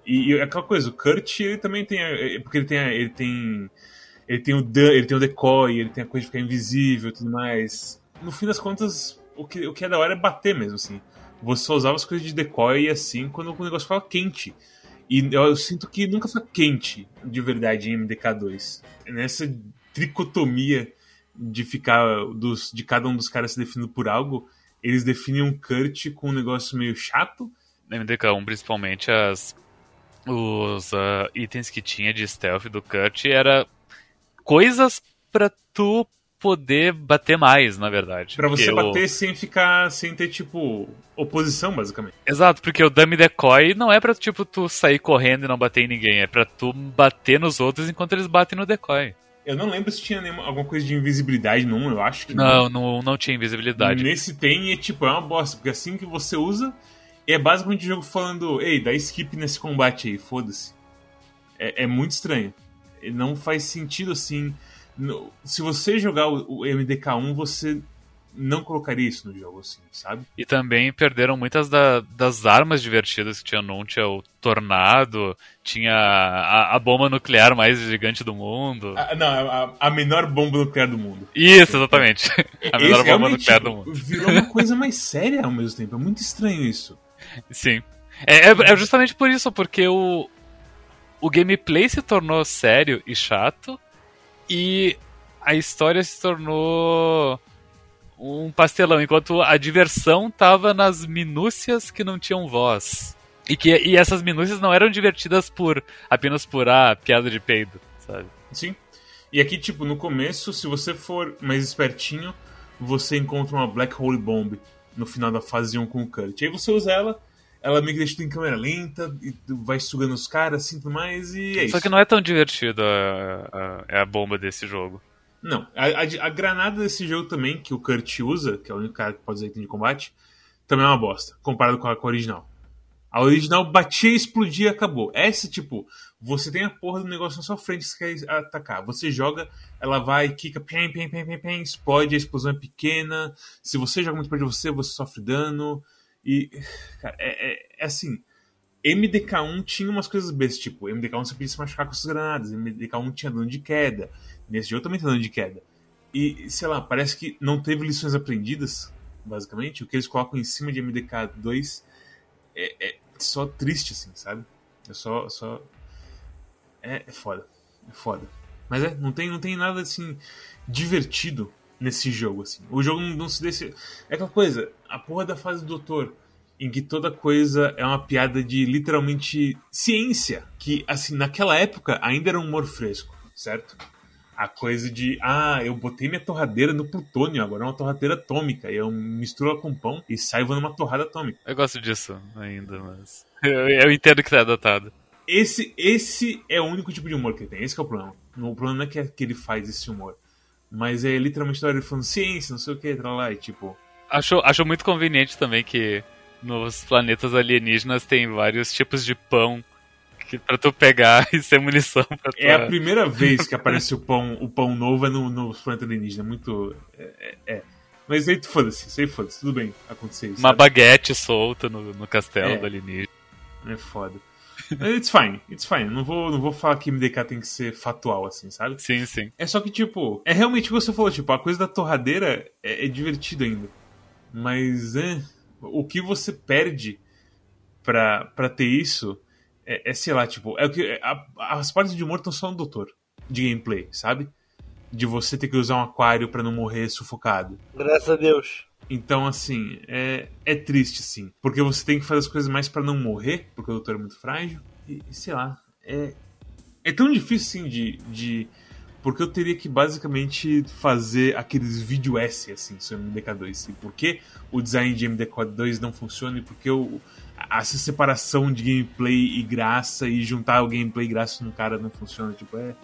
E, e aquela coisa, o Kurt ele também tem. É, porque ele tem. Ele tem. Ele tem o ele tem o decoy, ele tem a coisa de ficar invisível e tudo mais. No fim das contas, o que, o que é da hora é bater mesmo, assim. Você só usava as coisas de decoy assim quando o negócio ficava quente. E eu, eu sinto que nunca foi quente de verdade em MDK2. Nessa tricotomia de ficar dos, de cada um dos caras se definindo por algo, eles definem um Kurt com um negócio meio chato. Na MDK1, principalmente, as os uh, itens que tinha de stealth do Kurt era coisas para tu poder bater mais, na verdade. Pra você bater sem ficar, sem ter, tipo, oposição, basicamente. Exato, porque o dummy decoy não é pra, tipo, tu sair correndo e não bater em ninguém, é pra tu bater nos outros enquanto eles batem no decoy. Eu não lembro se tinha nenhuma, alguma coisa de invisibilidade num, eu acho que não. Não, não, não tinha invisibilidade. Nesse tem e, tipo, é uma bosta, porque assim que você usa, é basicamente o jogo falando, ei, dá skip nesse combate aí, foda-se. É, é, muito estranho. Não faz sentido assim. No, se você jogar o, o, MDK1, você não colocaria isso no jogo, assim, sabe? E também perderam muitas da, das armas divertidas que tinha no Tinha o Tornado, tinha a, a, bomba nuclear mais gigante do mundo. A, não, a, a, menor bomba nuclear do mundo. Isso, exatamente. a menor bomba nuclear do mundo. Virou uma coisa mais séria ao mesmo tempo. É muito estranho isso. Sim. É, é, é, justamente por isso, porque o, o gameplay se tornou sério e chato e a história se tornou um pastelão, enquanto a diversão tava nas minúcias que não tinham voz. E, que, e essas minúcias não eram divertidas por apenas por a ah, piada de peido, sabe? Sim. E aqui, tipo, no começo, se você for mais espertinho, você encontra uma Black Hole Bomb no final da fase 1 com o Kurt. Aí você usa ela, ela meio que deixa tudo em câmera lenta, e vai sugando os caras, assim, tudo mais, e é Só isso. Só que não é tão divertido a, a, a bomba desse jogo. Não, a, a, a, granada desse jogo também, que o Kurt usa, que é o único cara que pode usar item de combate, também é uma bosta, comparado com a, com a original. A original batia, explodia e acabou. Essa, tipo, você tem a porra do negócio na sua frente que você quer atacar. Você joga, ela vai, quica, pem, pem, pem, pem, pem, explode, a explosão é pequena. Se você joga muito perto de você, você sofre dano. E, cara, é, é, é assim. MDK1 tinha umas coisas bestas, tipo, MDK1 você podia se machucar com essas granadas, MDK1 tinha dano de queda. Nesse jogo também tem dano de queda. E, sei lá, parece que não teve lições aprendidas, basicamente. O que eles colocam em cima de MDK2 é, é só triste, assim, sabe? É só. só... É, é foda. É foda. Mas é, não tem, não tem nada assim divertido nesse jogo, assim. O jogo não, não se deixa. É aquela coisa, a porra da fase do doutor, em que toda coisa é uma piada de literalmente ciência. Que, assim, naquela época ainda era um humor fresco, certo? A coisa de, ah, eu botei minha torradeira no plutônio, agora é uma torradeira atômica. E eu misturo ela com pão e saio numa torrada atômica. Eu gosto disso ainda, mas. Eu, eu entendo que tá adotado. esse, esse é o único tipo de humor que ele tem. Esse é o problema. O problema não é que, é que ele faz esse humor. Mas é literalmente ele falando ciência, não sei o que, lá, e tipo. Acho, acho muito conveniente também que nos planetas alienígenas tem vários tipos de pão que, pra tu pegar e ser munição pra tua... É a primeira vez que aparece o pão, o pão novo é no, no planeta alienígena. Muito. É. é. Mas aí foda-se, isso aí foda-se, tudo bem acontecer isso. Uma sabe? baguete solta no, no castelo é. do alienígena. É foda. It's fine, it's fine. Não vou, não vou falar que MDK tem que ser factual, assim, sabe? Sim, sim. É só que, tipo, é realmente o que você falou, tipo, a coisa da torradeira é, é divertido ainda. Mas, é, o que você perde pra, pra ter isso é, é, sei lá, tipo, é o que. É, a, as partes de humor estão só no doutor de gameplay, sabe? De você ter que usar um aquário para não morrer sufocado. Graças a Deus. Então, assim, é, é triste, sim. Porque você tem que fazer as coisas mais para não morrer, porque o doutor é muito frágil. E, sei lá, é, é tão difícil, assim, de, de. Porque eu teria que basicamente fazer aqueles vídeo S, assim, sobre MDK2. E por que o design de MDK2 não funciona e por que o, essa separação de gameplay e graça e juntar o gameplay e graça num cara não funciona. Tipo, é,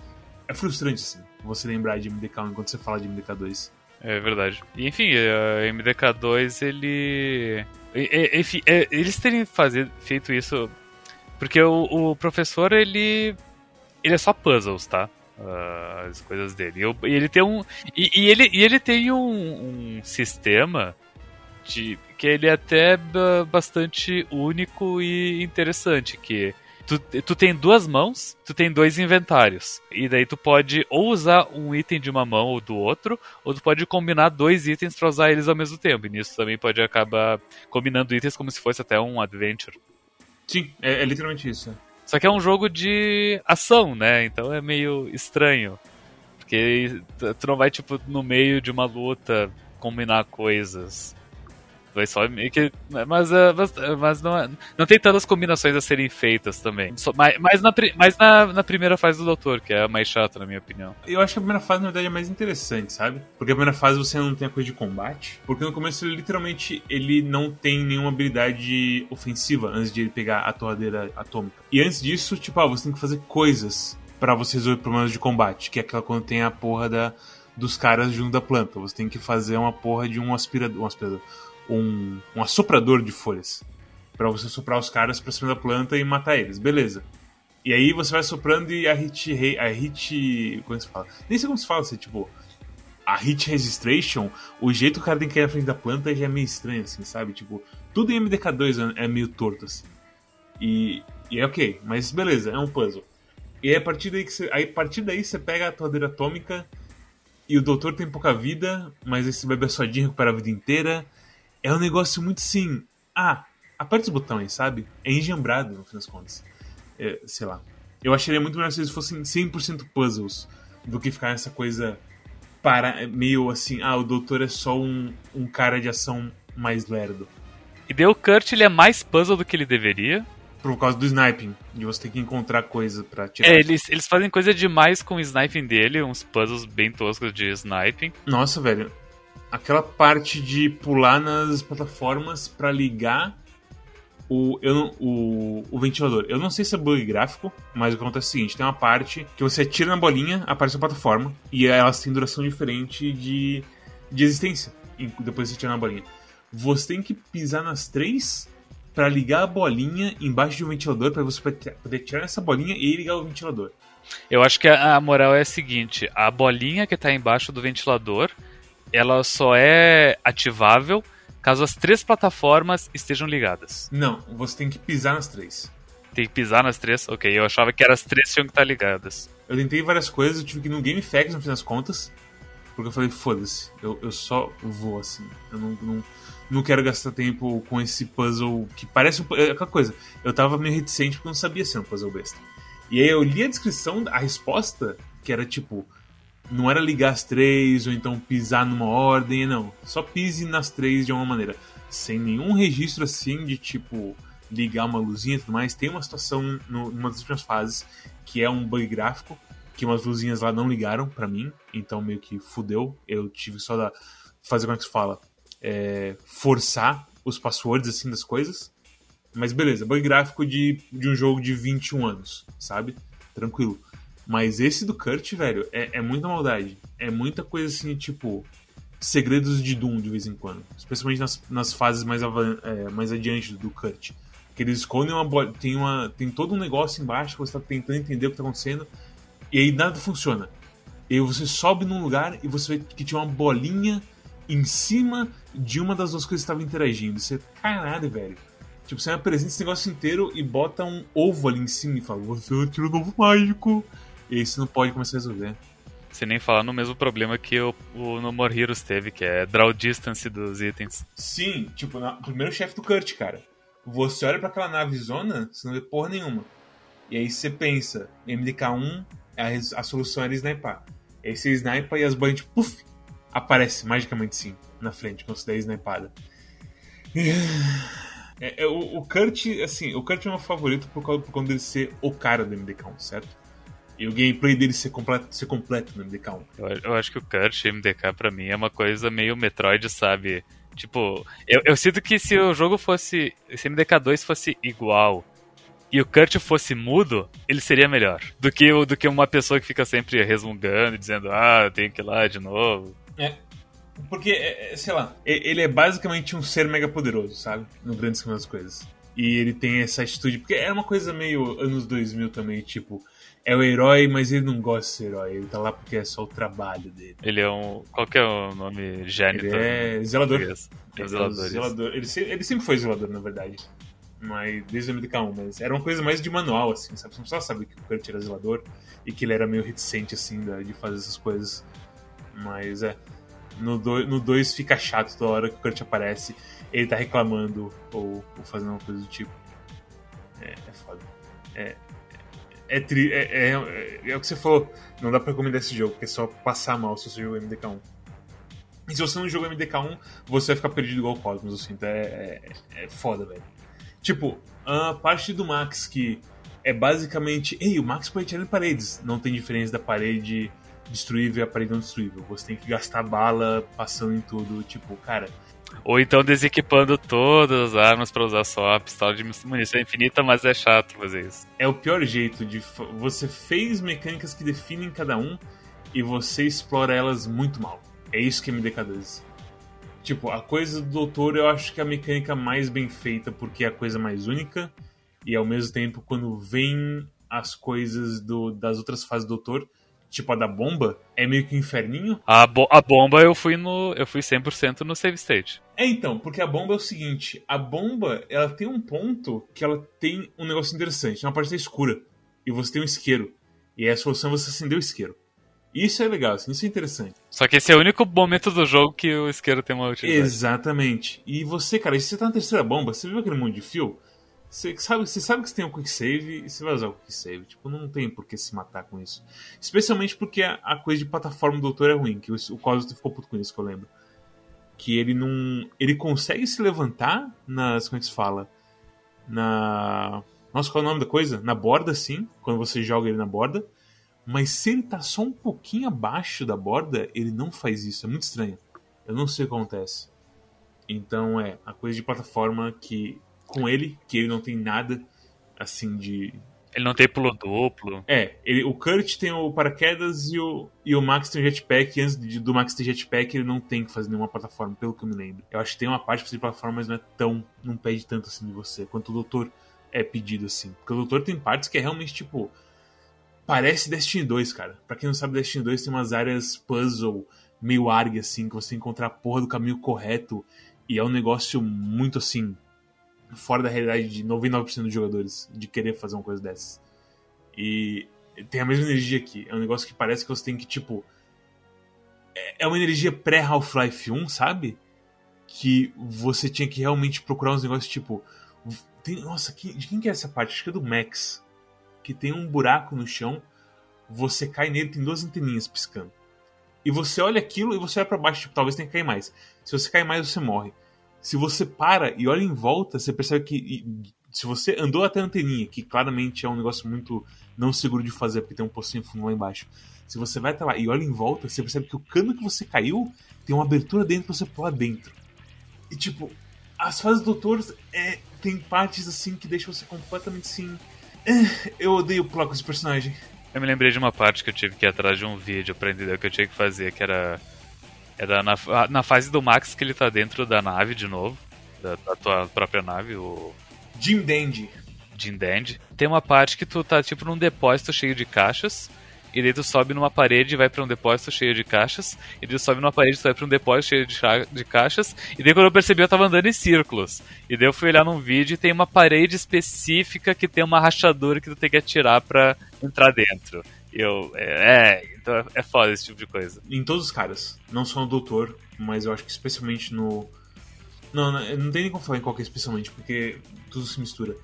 é frustrante, assim, você lembrar de MDK enquanto você fala de MDK2. É verdade. E, enfim, a MDK2, ele. É, eles terem feito isso. Porque o, o, professor, ele. Ele é só puzzles, tá? Uh, as coisas dele. E ele tem um. E, e, ele, e ele tem um, um sistema de que ele é até bastante único e interessante, que Tu, tu tem duas mãos, tu tem dois inventários. E daí tu pode ou usar um item de uma mão ou do outro, ou tu pode combinar dois itens para usar eles ao mesmo tempo. E nisso também pode acabar combinando itens como se fosse até um adventure. Sim, é, é literalmente isso. Só que é um jogo de ação, né? Então é meio estranho. Porque tu não vai, tipo, no meio de uma luta combinar coisas. Vai só meio que. Mas, uh, mas, mas não, é, não tem tantas combinações a serem feitas também. Mas mas, na, mas na, na primeira fase do Doutor, que é a mais chata, na minha opinião. Eu acho que a primeira fase, na verdade, é mais interessante, sabe? Porque a primeira fase você não tem a coisa de combate. Porque no começo, ele, literalmente, ele não tem nenhuma habilidade ofensiva antes de ele pegar a torradeira atômica. E antes disso, tipo, ah, você tem que fazer coisas para você resolver problemas de combate. Que é aquela quando tem a porra da, dos caras junto da planta. Você tem que fazer uma porra de um aspirador. Um aspirador um, um assoprador de folhas. para você soprar os caras pra cima da planta e matar eles. Beleza. E aí você vai soprando e a hit. A hit. Como se fala? Nem sei como se fala, assim, tipo. A hit registration, o jeito que o cara tem que ir na frente da planta já é meio estranho, assim, sabe? Tipo, tudo em MDK2 é meio torto, assim. E, e é ok, mas beleza, é um puzzle. E aí a partir daí, que você, aí, a partir daí você pega a torradeira atômica e o doutor tem pouca vida, mas esse bebê sozinho recupera a vida inteira é um negócio muito assim. Ah, aperta os botões, sabe? É engembrado, no fim das contas. É, sei lá. Eu acharia muito melhor se eles fossem 100% puzzles do que ficar essa coisa para meio assim, ah, o doutor é só um, um cara de ação mais lerdo. E o Kurt ele é mais puzzle do que ele deveria. Por causa do sniping, de você ter que encontrar coisa pra tirar. É, eles, eles fazem coisa demais com o sniping dele, uns puzzles bem toscos de sniping. Nossa, velho, aquela parte de pular nas plataformas para ligar o, eu, o, o ventilador. Eu não sei se é bug gráfico, mas o que acontece é o seguinte: tem uma parte que você atira na bolinha, aparece a plataforma, e elas têm duração diferente de, de existência. Depois você atira na bolinha. Você tem que pisar nas três para ligar a bolinha embaixo de um ventilador para você poder tirar essa bolinha e ligar o ventilador. Eu acho que a moral é a seguinte: a bolinha que está embaixo do ventilador ela só é ativável caso as três plataformas estejam ligadas. Não, você tem que pisar nas três. Tem que pisar nas três? Ok, eu achava que as três tinham que estar ligadas. Eu tentei várias coisas, eu tive que ir no GameFAQs no fim das contas, porque eu falei, foda-se, eu, eu só vou assim. Eu não, não, não quero gastar tempo com esse puzzle que parece um, é aquela coisa. Eu tava meio reticente porque eu não sabia ser um puzzle besta. E aí eu li a descrição, a resposta, que era tipo, não era ligar as três ou então pisar numa ordem, não. Só pise nas três de alguma maneira. Sem nenhum registro assim de tipo ligar uma luzinha e tudo mais. Tem uma situação numa das últimas fases que é um bug gráfico, que umas luzinhas lá não ligaram para mim, então meio que fudeu. Eu tive só da fazer como é que se fala? É, forçar os passwords assim das coisas. Mas beleza, bug gráfico de, de um jogo de 21 anos, sabe? Tranquilo. Mas esse do Kurt, velho, é, é muita maldade. É muita coisa assim, tipo. Segredos de Doom de vez em quando. Especialmente nas, nas fases mais, é, mais adiante do Kurt. Que eles escondem uma bola. Tem, uma, tem todo um negócio embaixo que você tá tentando entender o que tá acontecendo. E aí nada funciona. E aí você sobe num lugar e você vê que tinha uma bolinha em cima de uma das duas coisas que estavam interagindo. Você, caralho, velho. Tipo, você apresenta esse negócio inteiro e bota um ovo ali em cima e fala, você tira o novo mágico. E aí você não pode começar a resolver. Sem nem falar no mesmo problema que o, o No More Heroes teve, que é draw distance dos itens. Sim, tipo, na, primeiro chefe do Kurt, cara. Você olha para aquela nave zona, você não vê porra nenhuma. E aí você pensa, MDK1, a, a solução era sniper. E aí você snipa e as bandas, puf, aparece magicamente sim, na frente, quando você der snipada. É, é, o, o, Kurt, assim, o Kurt é meu favorito por causa, por conta dele ser o cara do MDK1, certo? E o gameplay dele ser completo, ser completo no MDK1. Eu, eu acho que o Kurt MDK pra mim é uma coisa meio Metroid, sabe? Tipo, eu, eu sinto que se o jogo fosse. Se MDK2 fosse igual e o Kurt fosse mudo, ele seria melhor. Do que, do que uma pessoa que fica sempre resmungando, dizendo, ah, eu tenho que ir lá de novo. É, porque, é, é, sei lá, ele é basicamente um ser mega poderoso, sabe? No grande esquema das coisas. E ele tem essa atitude, porque é uma coisa meio anos 2000 também, tipo, é o herói, mas ele não gosta de ser herói, ele tá lá porque é só o trabalho dele. Ele é um. Qual que é o nome gênito? Ele é zelador. É, é zelador. zelador. Ele, ele sempre foi zelador, na verdade. Mas desde o MDK1, mas era uma coisa mais de manual, assim, sabe? Você não precisava saber que o Kurt era zelador e que ele era meio reticente, assim, de fazer essas coisas. Mas é. No 2 no dois fica chato toda hora que o Kurt aparece, ele tá reclamando ou, ou fazendo uma coisa do tipo. É, é foda. É, é, tri, é, é, é, é, o que você falou, não dá pra recomendar esse jogo, porque é só passar mal se você jogou MDK1. E se você não jogou MDK1, você vai ficar perdido igual o Cosmos, assim, então é, é, é foda, velho. Tipo, a parte do Max que é basicamente. Ei, o Max pode atirar em paredes. Não tem diferença da parede destruível e a parede não destruível. Você tem que gastar bala passando em tudo. Tipo, cara. Ou então desequipando todas as armas para usar só a pistola de munição infinita, mas é chato fazer isso. É o pior jeito de. Você fez mecânicas que definem cada um e você explora elas muito mal. É isso que é MDK2. Tipo, a coisa do doutor eu acho que é a mecânica mais bem feita porque é a coisa mais única. E ao mesmo tempo, quando vem as coisas do, das outras fases do doutor, tipo a da bomba, é meio que um inferninho. A, bo a bomba eu fui no. Eu fui 100% no save state. É então, porque a bomba é o seguinte: a bomba ela tem um ponto que ela tem um negócio interessante. Uma parte tá escura. E você tem um isqueiro. E a solução é você acender o isqueiro. Isso é legal, assim, isso é interessante. Só que esse é o único momento do jogo que o isqueiro tem uma utilidade. Exatamente. E você, cara, se você tá na terceira bomba, você viu aquele monte de fio? Você sabe, você sabe que você tem um quick save e você vai usar o quick save. Tipo, não tem por que se matar com isso. Especialmente porque a, a coisa de plataforma do doutor é ruim, que o, o Cosmo ficou puto com isso, que eu lembro. Que ele não. Ele consegue se levantar nas. Como é que se fala? Na. Nossa, qual é o nome da coisa? Na borda, sim, quando você joga ele na borda. Mas se ele tá só um pouquinho abaixo da borda, ele não faz isso. É muito estranho. Eu não sei o que acontece. Então é, a coisa de plataforma que. Com ele, que ele não tem nada assim de. Ele não tem pulo duplo. É, ele, o Kurt tem o paraquedas e o, e o Max tem o jetpack. E antes de, do Max ter jetpack, ele não tem que fazer nenhuma plataforma, pelo que eu me lembro. Eu acho que tem uma parte de plataforma, mas não é tão. não pede tanto assim de você, quanto o Doutor é pedido assim. Porque o Doutor tem partes que é realmente tipo Parece Destiny 2, cara. Pra quem não sabe, Destiny 2 tem umas áreas puzzle meio ARG, assim, que você encontrar a porra do caminho correto. E é um negócio muito, assim, fora da realidade de 99% dos jogadores de querer fazer uma coisa dessas. E tem a mesma energia aqui. É um negócio que parece que você tem que, tipo. É, é uma energia pré-Half-Life 1, sabe? Que você tinha que realmente procurar uns negócios tipo. Tem, nossa, que, de quem que é essa parte? Acho que é do Max que tem um buraco no chão, você cai nele, tem duas anteninhas piscando. E você olha aquilo e você vai para baixo, tipo, talvez tenha que cair mais. Se você cair mais, você morre. Se você para e olha em volta, você percebe que se você andou até a anteninha, que claramente é um negócio muito não seguro de fazer, porque tem um pocinho fundo lá embaixo. Se você vai até lá e olha em volta, você percebe que o cano que você caiu tem uma abertura dentro pra você pular dentro. E tipo, as fases do doutor é, tem partes assim que deixam você completamente assim. é, eu odeio pular com esse personagem. Eu me lembrei de uma parte que eu tive que ir atrás de um vídeo pra entender o que eu tinha que fazer, que era. Era na, na fase do Max que ele tá dentro da nave de novo. Da, da tua própria nave, o Jim Dandy. Jim Dandy. Tem uma parte que tu tá tipo num depósito cheio de caixas. E daí tu sobe numa parede e vai pra um depósito cheio de caixas. E daí tu sobe numa parede e vai pra um depósito cheio de, de caixas. E daí quando eu percebi eu tava andando em círculos. E daí eu fui olhar num vídeo e tem uma parede específica que tem uma rachadura que tu tem que atirar pra entrar dentro. Eu. É, é, então é foda esse tipo de coisa. Em todos os caras. Não só no doutor, mas eu acho que especialmente no. Não, não, não tem nem como falar em qualquer especialmente, porque tudo se mistura.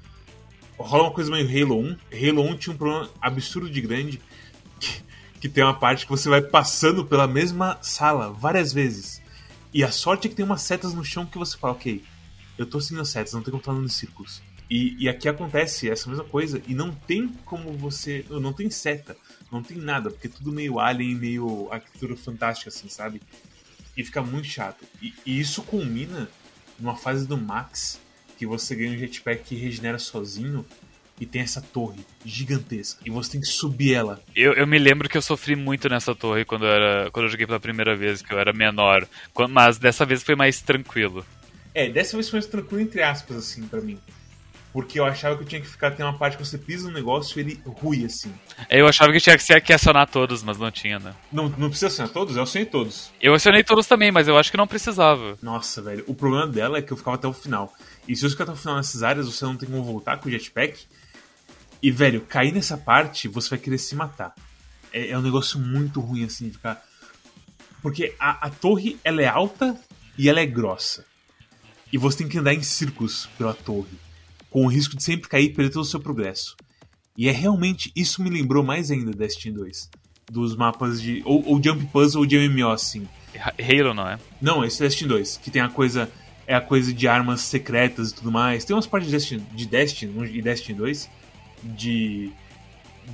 Rola uma coisa meio Halo 1. Halo 1 tinha um problema absurdo de grande. Que, que tem uma parte que você vai passando pela mesma sala várias vezes. E a sorte é que tem umas setas no chão que você fala, ok, eu tô seguindo as setas, não tem como estar andando em círculos. E, e aqui acontece essa mesma coisa, e não tem como você. Não tem seta, não tem nada, porque é tudo meio alien, meio arquitetura fantástica, assim, sabe? E fica muito chato. E, e isso culmina numa fase do Max, que você ganha um jetpack que regenera sozinho, e tem essa torre gigantesca, e você tem que subir ela. Eu, eu me lembro que eu sofri muito nessa torre quando eu, era, quando eu joguei pela primeira vez, que eu era menor. Mas dessa vez foi mais tranquilo. É, dessa vez foi mais tranquilo, entre aspas, assim, pra mim. Porque eu achava que eu tinha que ficar. Tem uma parte que você pisa no negócio e ele rui, assim. Eu achava que tinha que acionar todos, mas não tinha, né? Não, não precisa assinar todos? Eu assinei todos. Eu acionei todos também, mas eu acho que não precisava. Nossa, velho. O problema dela é que eu ficava até o final. E se você ficar até o final nessas áreas, você não tem como voltar com o jetpack. E, velho, cair nessa parte, você vai querer se matar. É, é um negócio muito ruim, assim, de ficar. Porque a, a torre, ela é alta e ela é grossa. E você tem que andar em círculos pela torre. Com o risco de sempre cair e perder todo o seu progresso. E é realmente. Isso me lembrou mais ainda Destiny 2. Dos mapas de. Ou, ou Jump Puzzle ou de MMO, assim. Ha- Halo, não é? Não, esse é Destiny 2, que tem a coisa. É a coisa de armas secretas e tudo mais. Tem umas partes de Destiny, de Destiny e Destiny 2 de.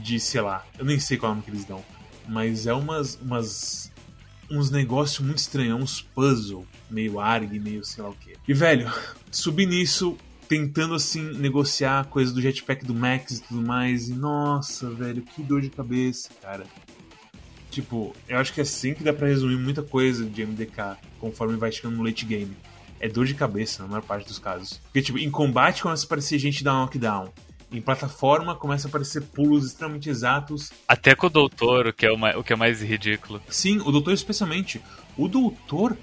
De, sei lá, eu nem sei qual o nome que eles dão. Mas é umas. umas uns negócios muito estranhos, uns puzzle, meio ARG, meio sei lá o que. E velho, subi nisso, tentando assim negociar a coisa do jetpack do Max e tudo mais. E nossa, velho, que dor de cabeça, cara. Tipo, eu acho que é assim que dá pra resumir muita coisa de MDK conforme vai chegando no late game. É dor de cabeça na maior parte dos casos. Porque, tipo, em combate começa a aparecer gente dar knockdown. Em plataforma começa a aparecer pulos extremamente exatos. Até com o doutor, o que é o mais, o que é mais ridículo. Sim, o doutor especialmente. O doutor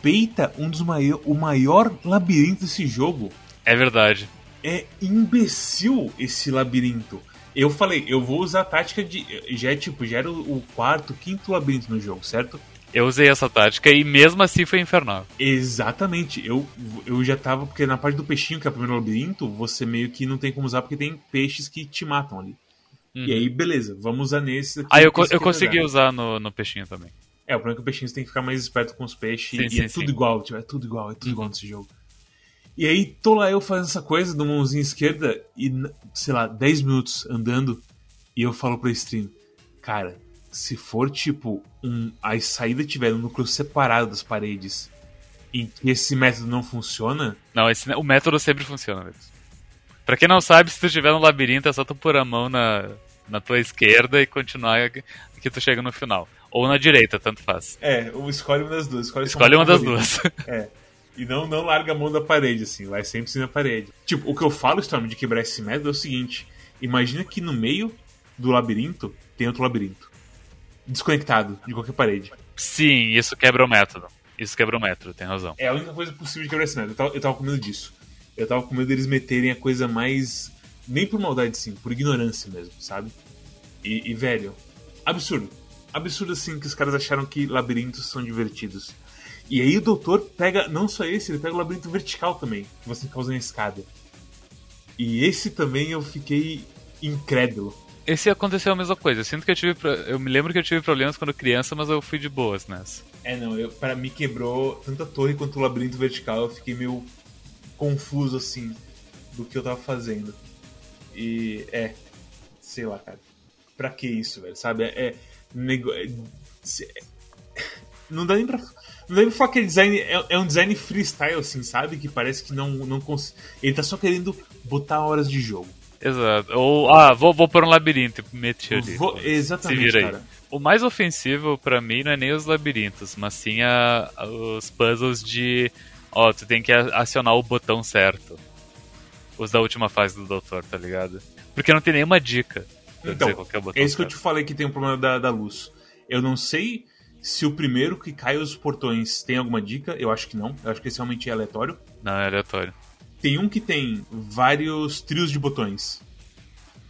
peita um dos maior, o maior labirinto desse jogo. É verdade. É imbecil esse labirinto. Eu falei, eu vou usar a tática de. Já é tipo, já era o quarto, quinto labirinto no jogo, certo? Eu usei essa tática e mesmo assim foi infernal. Exatamente. Eu, eu já tava. Porque na parte do peixinho, que é o primeiro labirinto, você meio que não tem como usar porque tem peixes que te matam ali. E aí, beleza, vamos usar nesse. aqui, Ah, eu, co- eu consegui legal. usar no, no peixinho também. É, o problema é que o peixinho você tem que ficar mais esperto com os peixes Sim, e sim, é tudo sim. igual, tipo, é tudo igual, é tudo igual nesse jogo. E aí, tô lá eu fazendo essa coisa do mãozinha esquerda e, sei lá, 10 minutos andando e eu falo pra stream, cara, se for tipo, um, a saída tiver um núcleo separado das paredes em que esse método não funciona, Não, esse, o método sempre funciona mesmo. Pra quem não sabe, se tu estiver no labirinto, é só tu pôr a mão na, na tua esquerda e continuar que que tu chega no final. Ou na direita, tanto faz. é, ou escolhe uma das duas. Escolhe, Escolhe mão uma das duas. É. E não, não larga a mão da parede, assim, vai sempre sim na parede. Tipo, o que eu falo, Storm, de quebrar esse método é o seguinte: imagina que no meio do labirinto tem outro labirinto. Desconectado de qualquer parede. Sim, isso quebra o método. Isso quebra o método, tem razão. É a única coisa possível de quebrar esse método. Eu tava, eu tava com medo disso. Eu tava com medo deles meterem a coisa mais. Nem por maldade, sim, por ignorância mesmo, sabe? E, e, velho, absurdo. Absurdo, assim, que os caras acharam que labirintos são divertidos. E aí o doutor pega, não só esse, ele pega o labirinto vertical também, que você fica usando a escada. E esse também eu fiquei incrédulo. Esse aconteceu a mesma coisa. Eu sinto que eu tive. pro- Eu me lembro que eu tive problemas quando criança, mas eu fui de boas nessa. É, não, eu, para mim quebrou tanto a torre quanto o labirinto vertical. Eu fiquei meio confuso, assim, do que eu tava fazendo. E, é, sei lá, cara. Pra que isso, velho? Sabe? É. é nego- é- é- não dá nem pra. Deve falar que aquele design é, é, um design freestyle, assim, sabe? Que parece que não, não cons... Ele tá só querendo botar horas de jogo. Exato. Ou, ah, vou, vou por um labirinto e meter ali. Vou... Exatamente, cara. O mais ofensivo para mim não é nem os labirintos, mas sim a, os puzzles de. Ó, tu tem que acionar o botão certo. Os da última fase do doutor, tá ligado? Porque não tem nenhuma dica. Então, é isso que eu te falei que tem um problema da, da luz. Eu não sei se o primeiro que cai os portões tem alguma dica, eu acho que não. Eu acho que esse realmente é aleatório. Não, é aleatório. Tem um que tem vários trios de botões.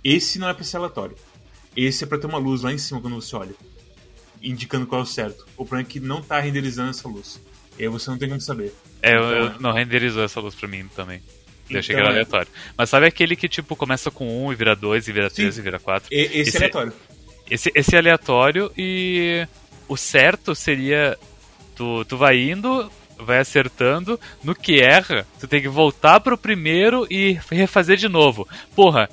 Esse não é pra ser aleatório. Esse é pra ter uma luz lá em cima quando você olha. Indicando qual é o certo. O problema é que não tá renderizando essa luz. E aí você não tem como saber. É, então, eu, eu, não renderizou essa luz pra mim também. Eu achei que era então, é. aleatório. Mas sabe aquele que tipo começa com 1 e vira 2 e vira 3 e vira 4? Esse, esse é aleatório. Esse, esse é aleatório e o certo seria tu, tu vai indo, vai acertando, no que erra, tu tem que voltar pro primeiro e refazer de novo. Porra,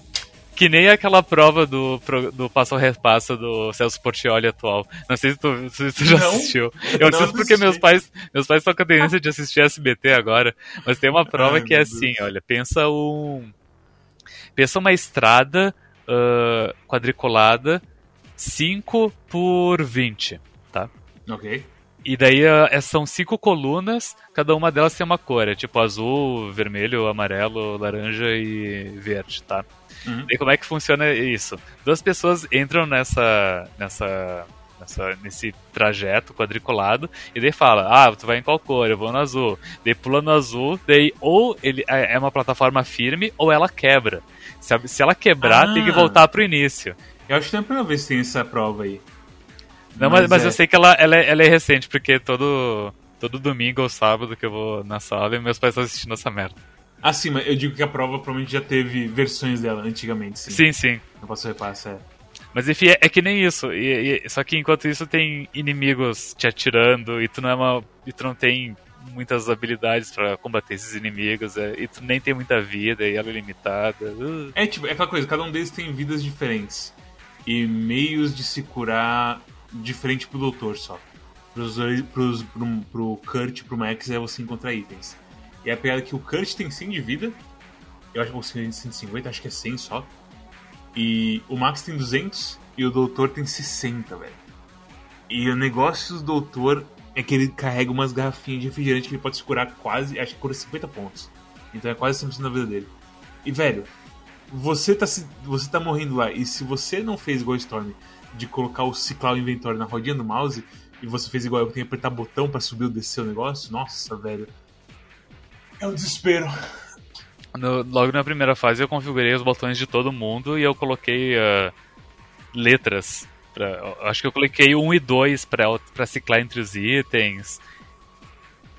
que nem aquela prova do, do passo a repasso do Celso Portioli atual. Não sei se tu, se tu já não, assistiu. Eu assisto porque meus pais, meus pais estão com a tendência de assistir SBT agora. Mas tem uma prova Ai, que é assim, olha, pensa um. Pensa uma estrada uh, quadriculada 5 por 20. Ok. E daí uh, são cinco colunas, cada uma delas tem uma cor, é tipo azul, vermelho, amarelo, laranja e verde, tá? Uhum. E como é que funciona isso? Duas pessoas entram nessa, nessa, nessa, nesse trajeto quadriculado e daí fala, ah, tu vai em qual cor? Eu vou no azul. Daí pula no azul, daí ou ele é, é uma plataforma firme ou ela quebra. Se, se ela quebrar, ah. tem que ah. voltar pro início. Eu acho que tem a primeira vez que tem essa prova aí. Não, mas, mas é. eu sei que ela, ela, é, ela é recente, porque todo, todo domingo ou sábado que eu vou na sala e meus pais estão assistindo essa merda. Ah, sim, mas eu digo que a prova provavelmente já teve versões dela antigamente, sim. Sim, sim. Não posso repassar, é. Mas enfim, é, é que nem isso. E, e, só que enquanto isso tem inimigos te atirando e tu não é uma. E tu não tem muitas habilidades para combater esses inimigos, é, e tu nem tem muita vida, e ela é limitada. Uh. É tipo, é aquela coisa, cada um deles tem vidas diferentes. E meios de se curar diferente pro doutor só. Pros, pros, pro, pro Kurt pro Max é você encontrar itens. E é a pegada que o Kurt tem 100 de vida. Eu acho que você tem 150, acho que é 100 só. E o Max tem 200 e o doutor tem 60, velho. E o negócio do doutor é que ele carrega umas garrafinhas de refrigerante que ele pode se curar quase, acho que cura 50 pontos. Então é quase 100% da vida dele. E velho, você tá, você tá morrendo lá, e se você não fez igual Storm, de colocar o ciclar inventório na rodinha do mouse e você fez igual eu, tem que apertar botão para subir ou descer o negócio, nossa, velho. É um desespero. No, logo na primeira fase eu configurei os botões de todo mundo e eu coloquei uh, letras. Pra, acho que eu coloquei 1 e 2 para ciclar entre os itens.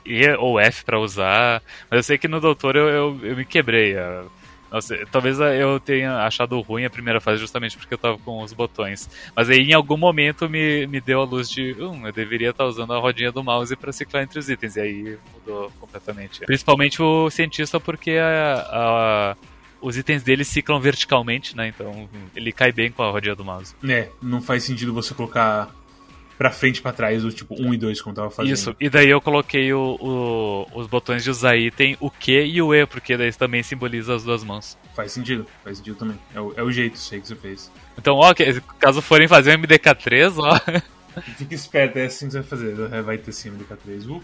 E, ou F para usar. Mas eu sei que no Doutor eu, eu, eu me quebrei. Uh, nossa, talvez eu tenha achado ruim a primeira fase justamente porque eu tava com os botões. Mas aí em algum momento me, me deu a luz de, hum, eu deveria estar tá usando a rodinha do mouse para ciclar entre os itens. E aí mudou completamente. Principalmente o cientista porque a, a, os itens dele ciclam verticalmente, né? Então ele cai bem com a rodinha do mouse. É, não faz sentido você colocar pra frente e pra trás, o tipo 1 e 2, como tava fazendo. Isso, e daí eu coloquei o, o, os botões de usar item, o Q e o E, porque daí também simboliza as duas mãos. Faz sentido, faz sentido também. É o, é o jeito, sei que você fez. Então, ó, caso forem fazer um MDK3, ó. Fica esperto, é assim que você vai fazer. Vai ter sim MDK3. Uh.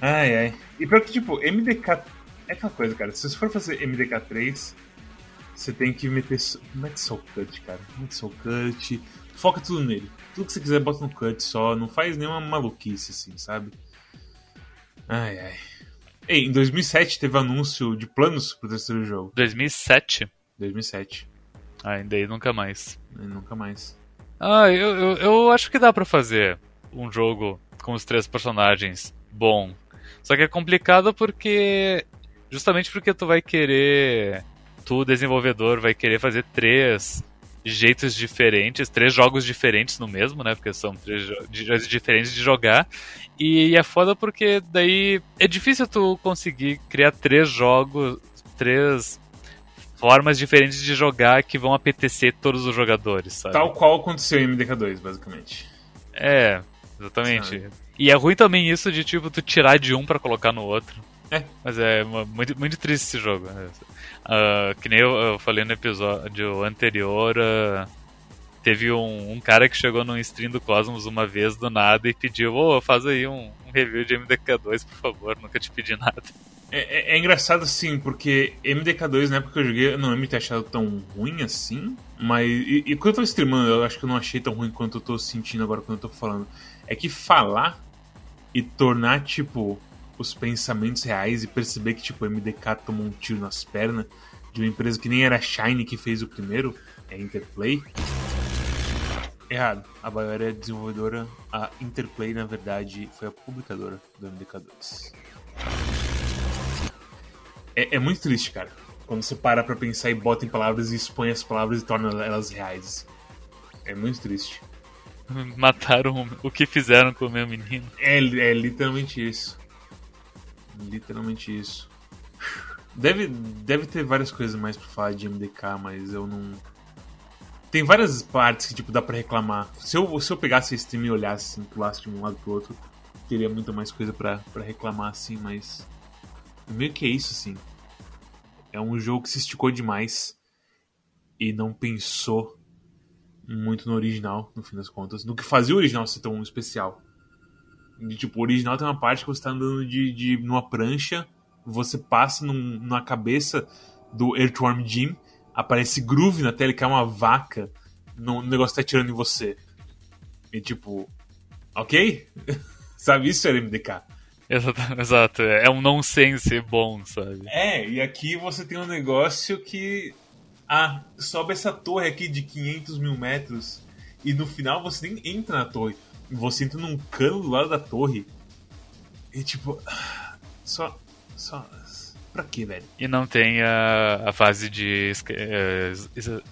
Ai, ai. E pior que, tipo, MDK. É aquela coisa, cara. Se você for fazer MDK3, você tem que meter. Mete Soul Cut, cara. Mete Soul Cut. Foca tudo nele tudo que você quiser bota no cut só, não faz nenhuma maluquice assim, sabe? Ai ai. Ei, em 2007 teve anúncio de planos pro terceiro jogo. 2007? 2007. Ah, ainda aí nunca mais. E nunca mais. Ah, eu, eu, eu acho que dá para fazer um jogo com os três personagens bom. Só que é complicado porque. Justamente porque tu vai querer. Tu, desenvolvedor, vai querer fazer três jeitos diferentes, três jogos diferentes no mesmo, né? Porque são três jeitos diferentes de jogar. E é foda porque daí é difícil tu conseguir criar três jogos, três formas diferentes de jogar que vão apetecer todos os jogadores, sabe? Tal qual aconteceu em MDK2, basicamente. É, exatamente. Sabe? E é ruim também isso de, tipo, tu tirar de um para colocar no outro. É. Mas é muito, muito triste esse jogo. Né? Uh, que nem eu, eu, falei no episódio anterior, uh, teve um, um, cara que chegou no stream do Cosmos uma vez do nada e pediu, ô, oh, faz aí um, um, review de MDK2, por favor, nunca te pedi nada. É, é, é engraçado assim, porque MDK2 na época que eu joguei, eu não lembro de ter achado tão ruim assim, mas. E, e quando eu tô streamando, eu acho que eu não achei tão ruim quanto eu tô sentindo agora quando eu tô falando. É que falar e tornar, tipo, os pensamentos reais e perceber que, tipo, o MDK tomou um tiro nas pernas de uma empresa que nem era Shine que fez o primeiro, é Interplay. Errado. A Bioware é desenvolvedora, a Interplay, na verdade, foi a publicadora do MDK2. É, é muito triste, cara. Quando você para pra pensar e bota em palavras e expõe as palavras e torna elas reais. É muito triste. Mataram o que fizeram com o meu menino. É, é literalmente isso. Literalmente isso. Deve, deve ter várias coisas mais pra falar de MDK, mas eu não. Tem várias partes que tipo, dá pra reclamar. Se eu, se eu pegasse a stream e olhasse assim, pulasse de um lado pro outro, teria muita mais coisa pra, pra reclamar assim, mas. Meio que é isso, assim. É um jogo que se esticou demais e não pensou muito no original, no fim das contas. No que fazia o original ser tão especial. De, tipo, o original tem uma parte que você tá andando de, de numa prancha você passa num, na cabeça do Earthworm Jim, aparece groove na tela que é uma vaca, no, negócio tá tirando em você. E tipo, ok? sabe, isso era MDK. Exato, exato, é um nonsense bom, sabe? É, e aqui você tem um negócio que. Ah, sobe essa torre aqui de 500 mil metros e no final você nem entra na torre. Você entra num cano do lado da torre. E tipo. Só. Só. Pra quê, velho? E não tem a, a fase de uh,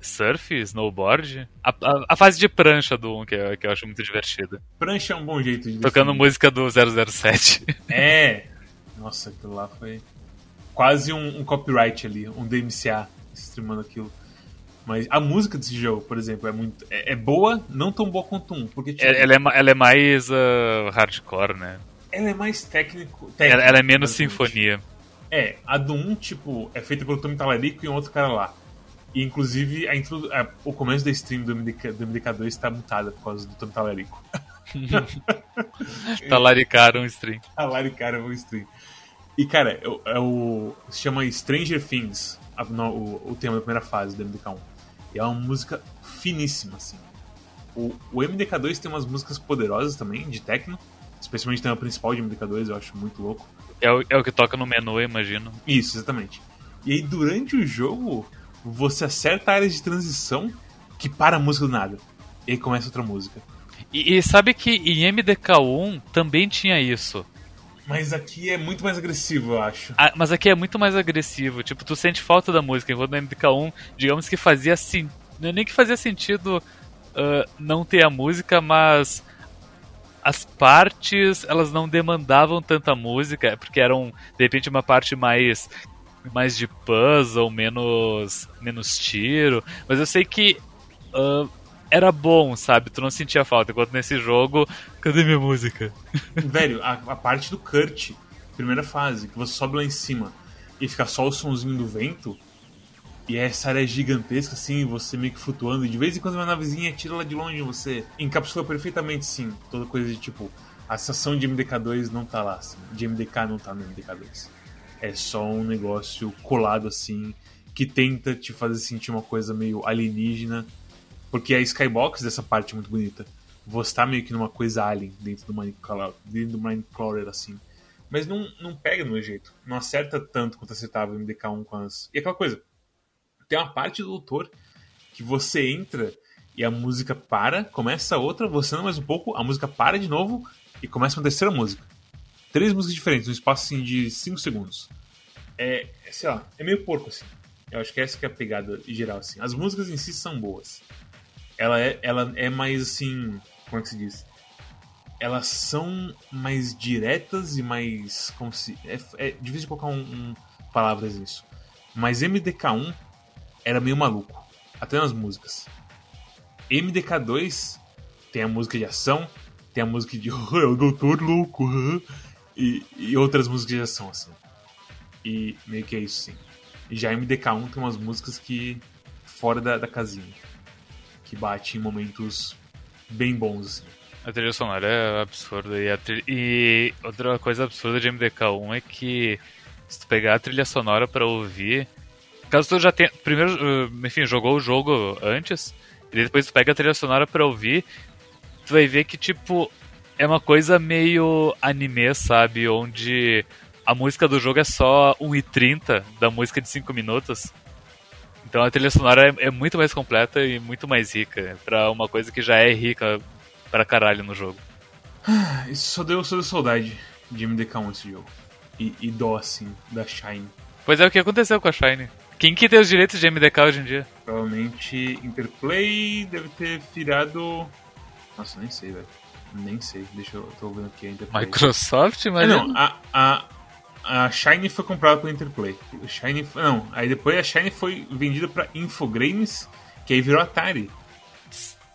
surf, snowboard? A, a, a, fase de prancha do 1, que, é, que eu acho muito divertida. Prancha é um bom jeito de Tocando definir. música do 007. É! Nossa, aquilo lá foi quase um, um copyright ali, um DMCA streamando aquilo. Mas a música desse jogo, por exemplo, é muito. É, é boa, não tão boa quanto um. Porque, tipo, ela, é, ela é mais uh, hardcore, né? ela é mais técnico. técnico ela, ela, é menos sinfonia. É, a do 1, tipo, é feita pelo Tommy Talarico e um outro cara lá. E inclusive a introdu... a, o começo da stream do, MDK, do MDK2 está mutada por causa do Tommy Talarico. Talaricaram o stream. Talaricaram o stream. E cara, é, é o. se chama Stranger Things, a, no, o, o tema da primeira fase do MDK1. E é uma música finíssima, assim. O, o MDK2 tem umas músicas poderosas também, de techno Especialmente tem a principal de MDK2, eu acho muito louco. É o, é o que toca no menu, eu imagino. Isso, exatamente. E aí, durante o jogo, você acerta áreas de transição que para a música do nada. E aí começa outra música. E, e sabe que em MDK1 também tinha isso. Mas aqui é muito mais agressivo, eu acho. Ah, mas aqui é muito mais agressivo. Tipo, tu sente falta da música. Enquanto no MDK1, digamos que fazia. Não é nem que fazia sentido uh, não ter a música, mas as partes elas não demandavam tanta música, porque eram de repente uma parte mais mais de puzzle, menos menos tiro, mas eu sei que uh, era bom, sabe? Tu não sentia falta, enquanto nesse jogo, cadê minha música? Velho, a, a parte do Kurt, primeira fase, que você sobe lá em cima e fica só o sonzinho do vento, e essa área é gigantesca, assim, você meio que flutuando, e de vez em quando uma navezinha tira lá de longe você encapsula perfeitamente, sim, toda coisa de tipo, a estação de MDK2 não tá lá, assim, de MDK não tá no MDK2. É só um negócio colado assim, que tenta te fazer sentir uma coisa meio alienígena, porque a skybox dessa parte é muito bonita. Você tá meio que numa coisa alien dentro do Minecrawler, assim. Mas não, não pega no jeito. Não acerta tanto quanto acertava o MDK1 com as. E aquela coisa, tem uma parte do doutor que você entra e a música para, começa outra, você anda mais um pouco, a música para de novo e começa uma terceira música. Três músicas diferentes, num espaço assim, de 5 segundos. É, sei lá, é meio porco assim. Eu acho que essa que é a pegada geral assim. As músicas em si são boas. Ela é, ela é mais assim, como é que se diz? Elas são mais diretas e mais como se é, é difícil de colocar um, um palavras nisso. Mas MDK1 era meio maluco, até nas músicas. MDK2 tem a música de ação, tem a música de o Doutor Louco, e, e outras músicas já são assim. E meio que é isso sim. Já MDK1 tem umas músicas que. fora da, da casinha. Que bate em momentos bem bons, assim. A trilha sonora é absurda. E, e, outra coisa absurda de MDK1 é que se tu pegar a trilha sonora para ouvir. Caso tu já tenha. Primeiro, uh, enfim, jogou o jogo antes, e depois tu pega a trilha sonora para ouvir, tu vai ver que, tipo, é uma coisa meio anime, sabe? Onde a música do jogo é só 1,30 da música de 5 minutos. Então a trilha sonora é, é, muito mais completa e muito mais rica para uma coisa que já é rica pra caralho no jogo. Isso só deu, só deu saudade de MDK1 esse jogo. E, e dó, assim, da Shine. Pois é, o que aconteceu com a Shine? Quem que tem os direitos de MDK hoje em dia? Provavelmente Interplay deve ter virado. Nossa, nem sei, velho. Nem sei. Deixa eu. tô vendo aqui a Interplay. Microsoft, mas. É, não, a, a, a Shine foi comprada pela Interplay. Shine, não, aí depois a Shine foi vendida pra Infogrames, que aí virou Atari.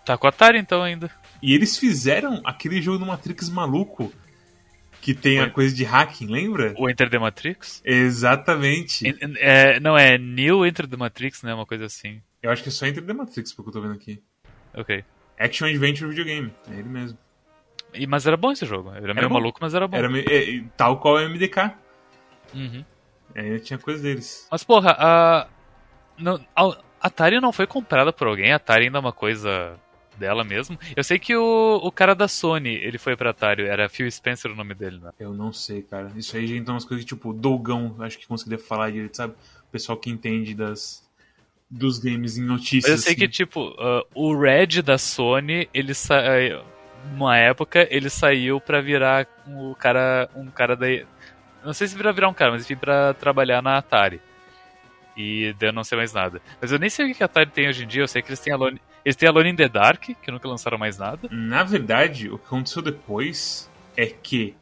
Tá com a Atari então ainda. E eles fizeram aquele jogo do Matrix maluco que tem a coisa de hacking, lembra? O Enter the Matrix? Exatamente. É, não, é New Enter the Matrix, né? Uma coisa assim. Eu acho que é só Enter the Matrix, porque eu tô vendo aqui. Ok. Action Adventure Videogame, é ele mesmo. E, mas era bom esse jogo. Era, era meio bom. maluco, mas era bom. Era é, tal qual o MDK. Uhum. É, tinha coisa deles. Mas, porra, a. Não, a Atari não foi comprada por alguém, a Atari ainda é uma coisa dela mesmo. Eu sei que o, o cara da Sony, ele foi pra Atari, era Phil Spencer o nome dele, né? Eu não sei, cara. Isso aí já então umas coisas que, tipo, Dogão, acho que conseguiria falar direito, sabe? O pessoal que entende das dos games em notícias. Mas eu sei assim. que, tipo, uh, o Red da Sony, ele saiu. Uma época, ele saiu pra virar o cara. Um cara da. Não sei se virar virar um cara, mas enfim, pra trabalhar na Atari. E eu não sei mais nada. Mas eu nem sei o que a Atari tem hoje em dia, eu sei que eles têm Alone, eles têm Alone in the Dark, que nunca lançaram mais nada. Na verdade, o que aconteceu depois é que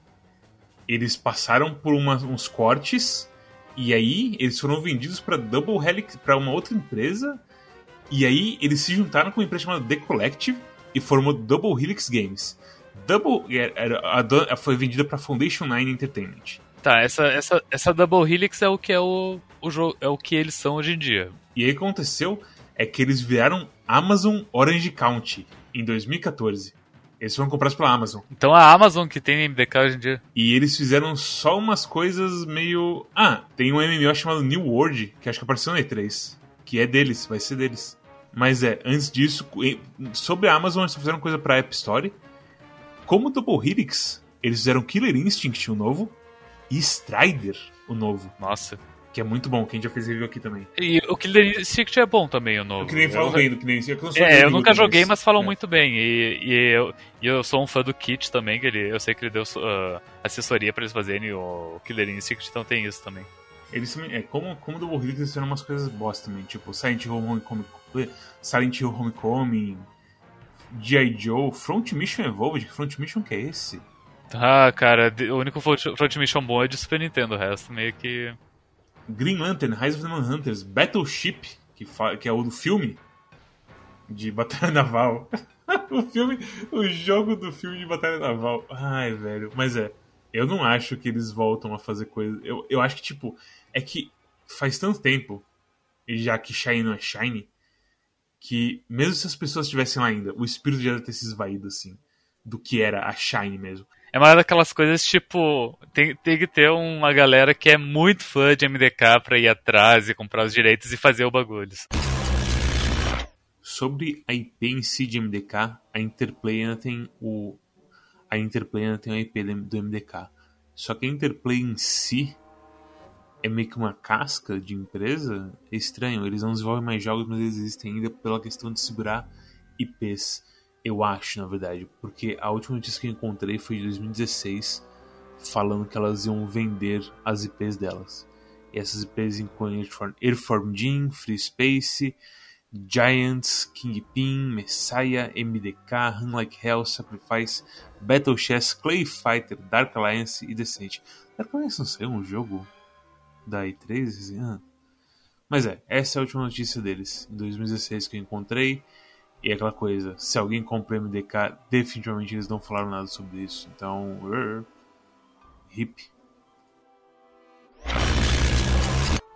eles passaram por uma, uns cortes e aí eles foram vendidos para Double Helix, para uma outra empresa. E aí eles se juntaram com uma empresa chamada The Collective e formou Double Helix Games. Double era, a, a, foi vendida para Foundation Nine Entertainment. Tá, essa, essa, essa Double Helix é o que é o, o jogo, é o que eles são hoje em dia. E aí o que aconteceu é que eles viraram Amazon Orange County em 2014. Eles foram comprados pela Amazon. Então a Amazon que tem MDK hoje em dia. E eles fizeram só umas coisas meio. Ah, tem um MMO chamado New World, que acho que apareceu no E3. Que é deles, vai ser deles. Mas é, antes disso, sobre a Amazon, eles só fizeram coisa pra App Store. Como Double Helix, eles fizeram Killer Instinct, o novo, e Strider, o novo. Nossa. Que é muito bom, quem já fez review aqui também. E o Killer Instinct é bom também, o novo. O que nem falam bem do Killer Instinct. Eu é, eu nunca joguei, mas falam é. muito bem. E, e, eu, e eu sou um fã do Kit também, que ele, eu sei que ele deu uh, assessoria pra eles fazerem o Killer Instinct, então tem isso também. Eles é, como, como do Warriors, eles fizeram umas coisas bosta também, tipo Silent Hill Homecoming, Silent Hill Homecoming, G.I. Joe, Front Mission Evolved, que Front Mission que é esse? Ah, cara, o único Front Mission bom é de Super Nintendo, o resto meio que... Green Lantern, Rise of the Manhunters, Battleship, que, que é o do filme de Batalha Naval. o filme, o jogo do filme de Batalha Naval. Ai, velho. Mas é, eu não acho que eles voltam a fazer coisa. Eu, eu acho que, tipo, é que faz tanto tempo, já que Shine não é Shine, que mesmo se as pessoas estivessem lá ainda, o espírito já deve ter se esvaído, assim, do que era a Shine mesmo. É uma daquelas coisas tipo. Tem, tem que ter uma galera que é muito fã de MDK pra ir atrás e comprar os direitos e fazer o bagulho. Sobre a IP em si de MDK, a Interplay ainda tem o. A Interplay ainda tem a IP do MDK. Só que a Interplay em si é meio que uma casca de empresa. É estranho, eles não desenvolvem mais jogos, mas eles existem ainda pela questão de segurar IPs. Eu acho, na verdade, porque a última notícia que eu encontrei foi de 2016, falando que elas iam vender as IPs delas. E essas IPs incluem Airform Jim, Free Space, Giants, Kingpin, Messiah, MDK, Run Like Hell, Sacrifice, Battle Chess, Clay Fighter, Dark Alliance e Descent. Dark Alliance não saiu um jogo da E3 esse ano? Mas é, essa é a última notícia deles, em 2016 que eu encontrei. E é aquela coisa, se alguém compra MDK, definitivamente eles não falaram nada sobre isso. Então, uh, hip.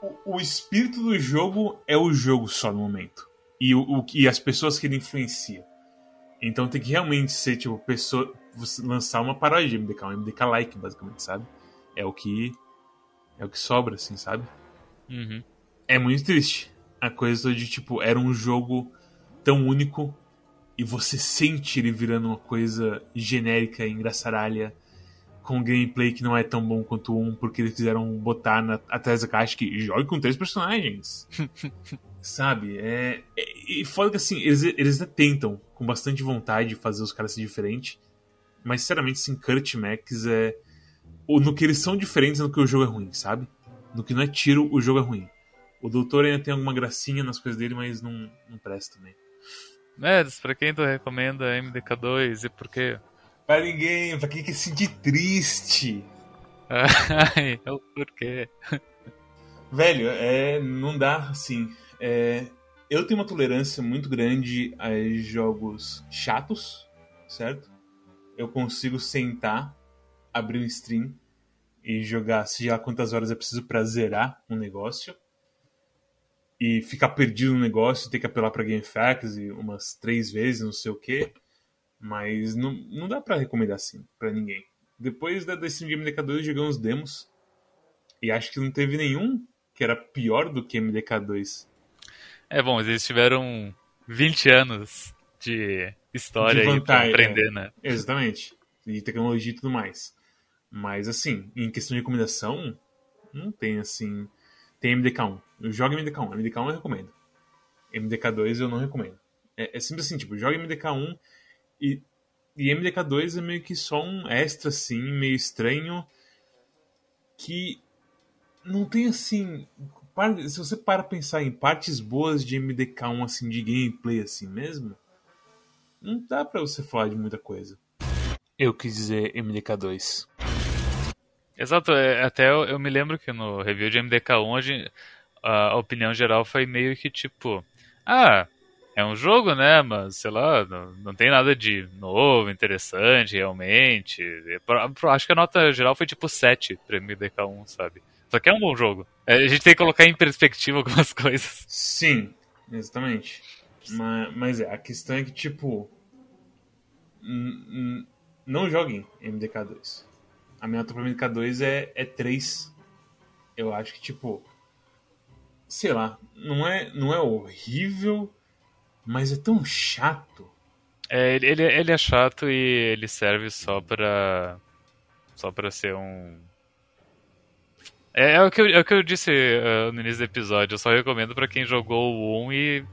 O, o, espírito do jogo é o jogo só no momento. E, o, o, e as pessoas que ele influencia. Então tem que realmente ser, tipo, pessoa, lançar uma paródia de MDK, um MDK-like, basicamente, sabe? É o que. É o que sobra, assim, sabe? Uhum. É muito triste. A coisa de, tipo, era um jogo tão único e você sente ele virando uma coisa genérica e engraçaralha com gameplay que não é tão bom quanto um, porque eles quiseram botar na, atrás da caixa que jogue com três personagens. Sabe? É, é, e fora que assim, eles, eles até tentam, com bastante vontade, fazer os caras ser diferentes. Mas sinceramente, assim, Kurt Max é. No que eles são diferentes no que o jogo é ruim, sabe? No que não é tiro, o jogo é ruim. O doutor ainda tem alguma gracinha nas coisas dele, mas não, não presta também. Nedes, pra quem tu recomenda MDK2 e por quê? Pra ninguém, pra quem quer se sentir triste. Ai, é o porquê. Velho, é, não dá assim. É, eu tenho uma tolerância muito grande a jogos chatos, certo? Eu consigo sentar, abrir um stream e jogar, sei lá quantas horas é preciso pra zerar um negócio e ficar perdido no negócio, ter que apelar para GameFAQs e umas três vezes, não sei o que. Mas não, não dá para recomendar assim para ninguém. Depois da, da Stream Game MDK2 eu joguei uns demos e acho que não teve nenhum que era pior do que MDK2. É bom, eles tiveram 20 anos de história de vantagem, aí pra aprender, é, né? Exatamente. E tecnologia e tudo mais. Mas assim, em questão de recomendação, não tem assim tem MDK1. Eu jogo MDK1. MDK1 eu recomendo. MDK2 eu não recomendo. É, é simples assim, tipo, joga MDK1 e, e MDK2 é meio que só um extra, assim, meio estranho, que não tem, assim... Se você para pensar em partes boas de MDK1, assim, de gameplay, assim mesmo, não dá pra você falar de muita coisa. Eu quis dizer MDK2. Exato, é, até eu, eu, me lembro que no review de MDK1 a, a, opinião geral foi meio que tipo, ah, é um jogo, né, mas sei lá, não, não tem nada de novo, interessante, realmente. Acho que a nota geral foi tipo 7 pra MDK1, sabe? Só que é um bom jogo. É, a gente tem que colocar em perspectiva algumas coisas. Sim, exatamente. Mas, mas é, a questão é que, tipo, não joguem MDK2 a minha nota pra MK2 é, é 3. Eu acho que, tipo. Sei lá, não é, não é horrível, mas é tão chato. É, ele, ele é chato e ele serve só pra. Só pra ser um. É, é o, que eu, é o que eu disse uh, no início do episódio. Eu só recomendo para quem jogou o 1 e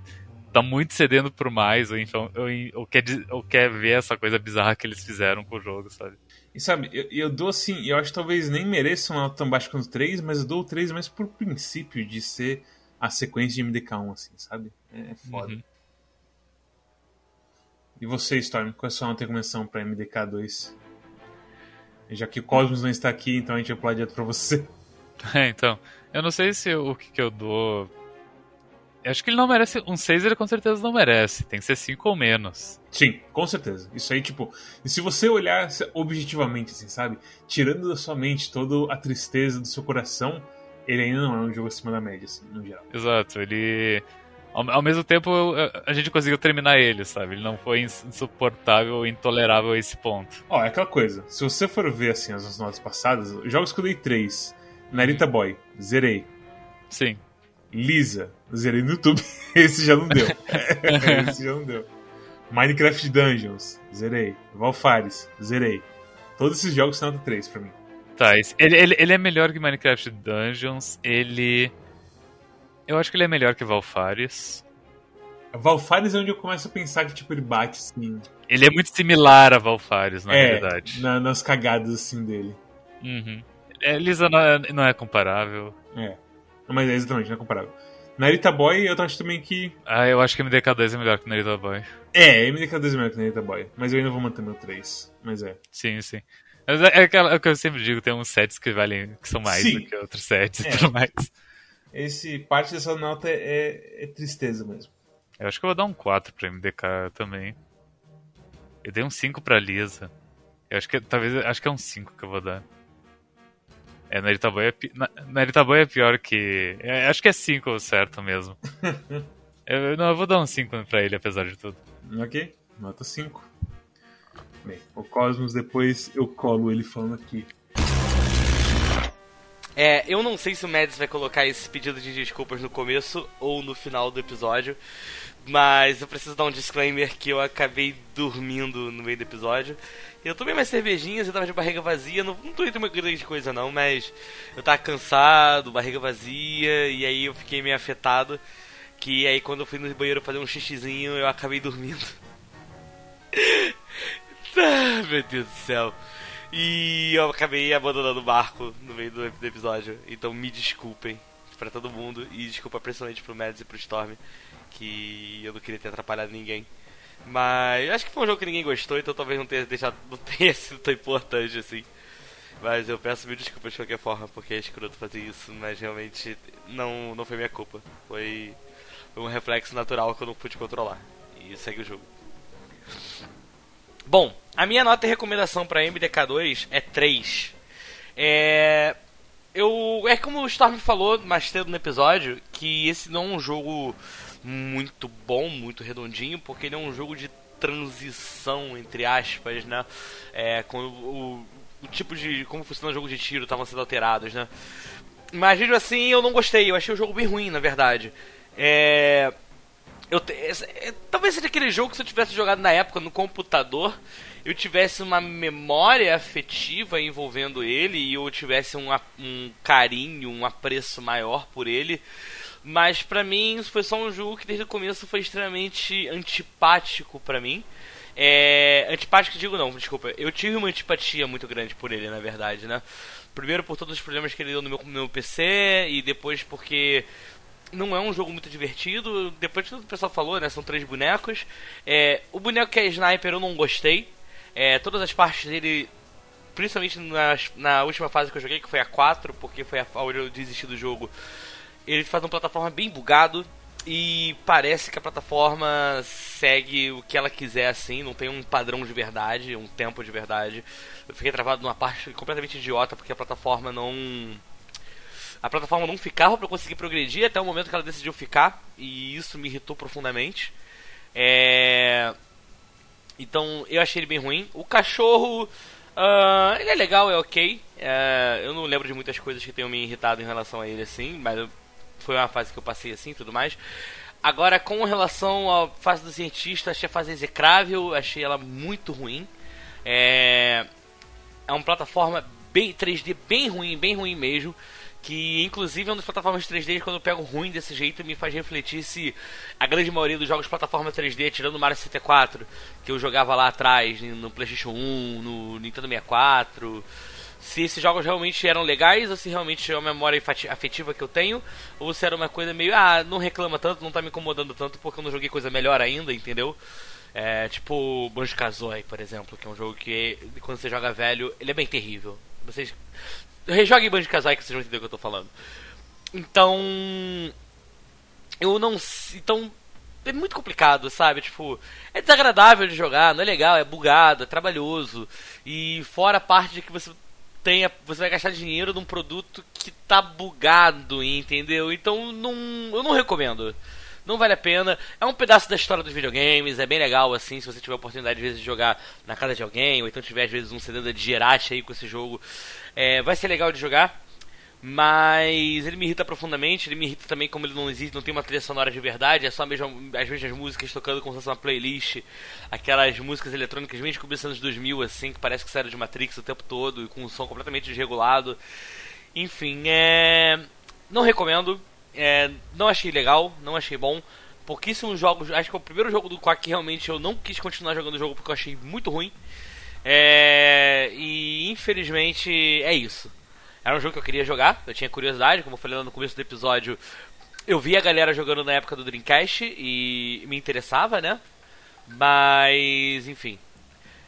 tá muito cedendo por mais, ou, então, ou, quer, ou quer ver essa coisa bizarra que eles fizeram com o jogo, sabe? E sabe, eu, eu dou assim, eu acho que talvez nem mereça uma nota tão baixa quanto o 3, mas eu dou o 3 mais por princípio de ser a sequência de MDK1, assim, sabe? É, é foda. Uhum. E você, Storm, qual é a sua nota recomendação pra MDK2? Já que o Cosmos não está aqui, então a gente vai pular direto pra você. É, então. Eu não sei se o que, que eu dou acho que ele não merece. Um 6 ele com certeza não merece. Tem que ser 5 ou menos. Sim, com certeza. Isso aí, tipo. E se você olhar objetivamente, assim, sabe? Tirando da sua mente toda a tristeza do seu coração, ele ainda não é um jogo acima da média, assim, no geral. Exato, ele. Ao, ao mesmo tempo, a gente conseguiu terminar ele, sabe? Ele não foi insuportável intolerável a esse ponto. Ó, é aquela coisa. Se você for ver, assim, as notas passadas, jogos que eu dei 3. Narita Boy, zerei. Sim. Lisa, zerei no YouTube. Esse já não deu. Esse já não deu. Minecraft Dungeons, zerei. Valfares, zerei. Todos esses jogos são nota 3 pra mim. Tá, ele, ele, ele é melhor que Minecraft Dungeons, ele. Eu acho que ele é melhor que Valfares. Valfares é onde eu começo a pensar que tipo, ele bate assim. Ele é muito similar a Valfares, na é, verdade. Na, nas cagadas assim dele. Uhum. É, Lisa não é, não é comparável. É. Mas é exatamente, não é comparável. Narita Boy, eu acho também que. Ah, eu acho que MDK2 é melhor que Narita Boy. É, MDK2 é melhor que Narita Boy. Mas eu ainda vou manter meu 3. Mas é. Sim, sim. Mas é, é, é o que eu sempre digo, tem uns sets que valem, que são mais sim. do que outros sets e é. tudo mais. Esse, parte dessa nota é, é, é tristeza mesmo. Eu acho que eu vou dar um 4 pra MDK também. Eu dei um 5 pra Lisa. Eu acho que talvez acho que é um 5 que eu vou dar. É, Narita Boy é, pi... Narita Boy é pior que. É, acho que é 5 certo mesmo. eu, não, eu vou dar um 5 pra ele, apesar de tudo. Ok, nota 5. Bem, o Cosmos depois eu colo ele falando aqui. É, eu não sei se o Mads vai colocar esse pedido de desculpas no começo ou no final do episódio, mas eu preciso dar um disclaimer que eu acabei dormindo no meio do episódio. Eu tomei mais cervejinhas, eu tava de barriga vazia, não, não tô indo uma grande coisa não, mas eu tava cansado, barriga vazia, e aí eu fiquei meio afetado, que aí quando eu fui no banheiro fazer um xixizinho, eu acabei dormindo. ah, meu Deus do céu. E eu acabei abandonando o barco no meio do, episódio. Então me desculpem para todo mundo. E desculpa principalmente pro Mads e pro Storm. Que eu não queria ter atrapalhado ninguém. Mas acho que foi um jogo que ninguém gostou, então talvez não tenha deixado. não tenha sido tão importante assim. Mas eu peço mil desculpas de qualquer forma, porque é escroto fazer isso, mas realmente não, não foi minha culpa. Foi um reflexo natural que eu não pude controlar. E segue o jogo. Bom, a minha nota e recomendação para MDK2 é 3. É. Eu. É como o Storm falou mais cedo no episódio, que esse não é um jogo muito bom, muito redondinho, porque ele é um jogo de transição, entre aspas, né? É, quando o, o tipo de. como funciona o jogo de tiro estavam sendo alterados, né? Mas mesmo assim eu não gostei, eu achei o jogo bem ruim, na verdade. É. Eu te, é, talvez seja aquele jogo que se eu tivesse jogado na época no computador, eu tivesse uma memória afetiva envolvendo ele e eu tivesse um, um carinho, um apreço maior por ele. Mas pra mim isso foi só um jogo que desde o começo foi extremamente antipático pra mim. É, antipático digo não, desculpa. Eu tive uma antipatia muito grande por ele, na verdade, né? Primeiro por todos os problemas que ele deu no meu, no meu PC e depois porque não é um jogo muito divertido. Depois de tudo que o pessoal falou, né? São três bonecos. É, o boneco que é sniper eu não gostei. É, todas as partes dele, principalmente na, na última fase que eu joguei, que foi a 4, porque foi a onde eu desisti do jogo. Ele faz uma plataforma bem bugado. E parece que a plataforma segue o que ela quiser assim, não tem um padrão de verdade, um tempo de verdade. Eu fiquei travado numa parte completamente idiota porque a plataforma não a plataforma não ficava para conseguir progredir até o momento que ela decidiu ficar e isso me irritou profundamente. É... Então eu achei ele bem ruim. O cachorro, uh, ele é legal, é ok. Uh, eu não lembro de muitas coisas que tenham me irritado em relação a ele assim, mas foi uma fase que eu passei assim, tudo mais. Agora, com relação à fase do cientista, achei a fase execrável, achei ela muito ruim. É, é uma plataforma bem 3D bem ruim, bem ruim mesmo que inclusive é uma das plataformas 3D quando eu pego ruim desse jeito me faz refletir se a grande maioria dos jogos de plataforma 3D, tirando o Mario 64, que eu jogava lá atrás no PlayStation 1, no Nintendo 64, se esses jogos realmente eram legais ou se realmente é uma memória afetiva que eu tenho, ou se era uma coisa meio, ah, não reclama tanto, não tá me incomodando tanto porque eu não joguei coisa melhor ainda, entendeu? É, tipo Banjo-Kazooie, por exemplo, que é um jogo que quando você joga velho, ele é bem terrível. Vocês Rejogue Banjo Kazooie que vocês vão entender o que eu tô falando. Então. Eu não. Então. É muito complicado, sabe? Tipo, é desagradável de jogar, não é legal, é bugado, é trabalhoso. E fora a parte de que você tenha. Você vai gastar dinheiro num produto que tá bugado, entendeu? Então não. Eu não recomendo. Não vale a pena. É um pedaço da história dos videogames, é bem legal assim, se você tiver a oportunidade às vezes de jogar na casa de alguém, ou então tiver às vezes um CD da Digerache aí com esse jogo. É, vai ser legal de jogar, mas ele me irrita profundamente. Ele me irrita também como ele não existe, não tem uma trilha sonora de verdade. É só mesmo as mesmas músicas tocando como se fosse uma playlist, aquelas músicas eletrônicas bem começo dos anos 2000 assim, que parece que saíram de Matrix o tempo todo e com um som completamente desregulado. Enfim, é não recomendo. É, não achei legal, não achei bom. Pouquíssimos jogos, acho que é o primeiro jogo do Quack que realmente eu não quis continuar jogando o jogo porque eu achei muito ruim. É, e infelizmente é isso. Era um jogo que eu queria jogar, eu tinha curiosidade, como eu falei lá no começo do episódio. Eu vi a galera jogando na época do Dreamcast e me interessava, né? Mas, enfim.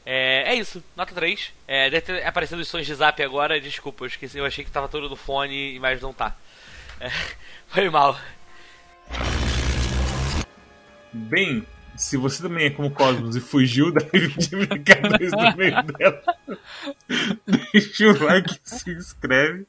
É, é isso, nota 3. É, deve ter os sons de zap agora, desculpa, eu esqueci, eu achei que tava todo no fone, mas não tá. É, foi mal. Bem, se você também é como Cosmos e fugiu da MDK2 no meio dela, deixa o like, se inscreve,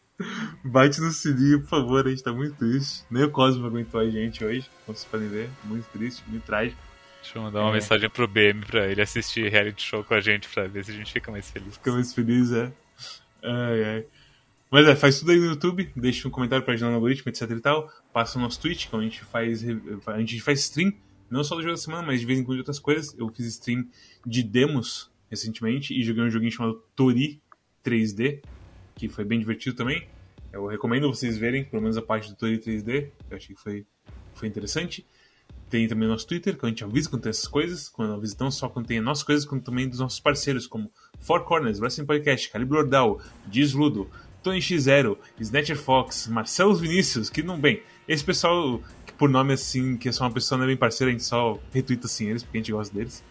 bate no sininho, por favor, a gente tá muito triste. Nem o Cosmos aguentou a gente hoje, como vocês podem ver, muito triste, muito trágico. Deixa eu mandar uma é. mensagem pro BM pra ele assistir reality show com a gente pra ver se a gente fica mais feliz. Fica mais feliz, é. Ai, ai. Mas é, faz tudo aí no YouTube, deixa um comentário pra ajudar no algoritmo, etc e tal. Passa no nosso Twitch, que a gente faz, a gente faz stream, não só do jogo da semana, mas de vez em quando de outras coisas. Eu fiz stream de demos recentemente e joguei um joguinho chamado Tori 3D, que foi bem divertido também. Eu recomendo vocês verem, pelo menos a parte do Tori 3D, eu achei que foi, foi interessante. Tem também o nosso Twitter, que a gente avisa quando tem essas coisas, quando avisa não só quando tem as nossas coisas, como também dos nossos parceiros, como Four Corners, Wrestling Podcast, Calibre Ordal, Diz Ludo, Tony X0, Snatcher Fox, Marcelo Vinícius, que não bem. Esse pessoal, que por nome assim, que é só uma pessoa não é bem parceira, a gente só retuita assim eles, porque a gente gosta deles.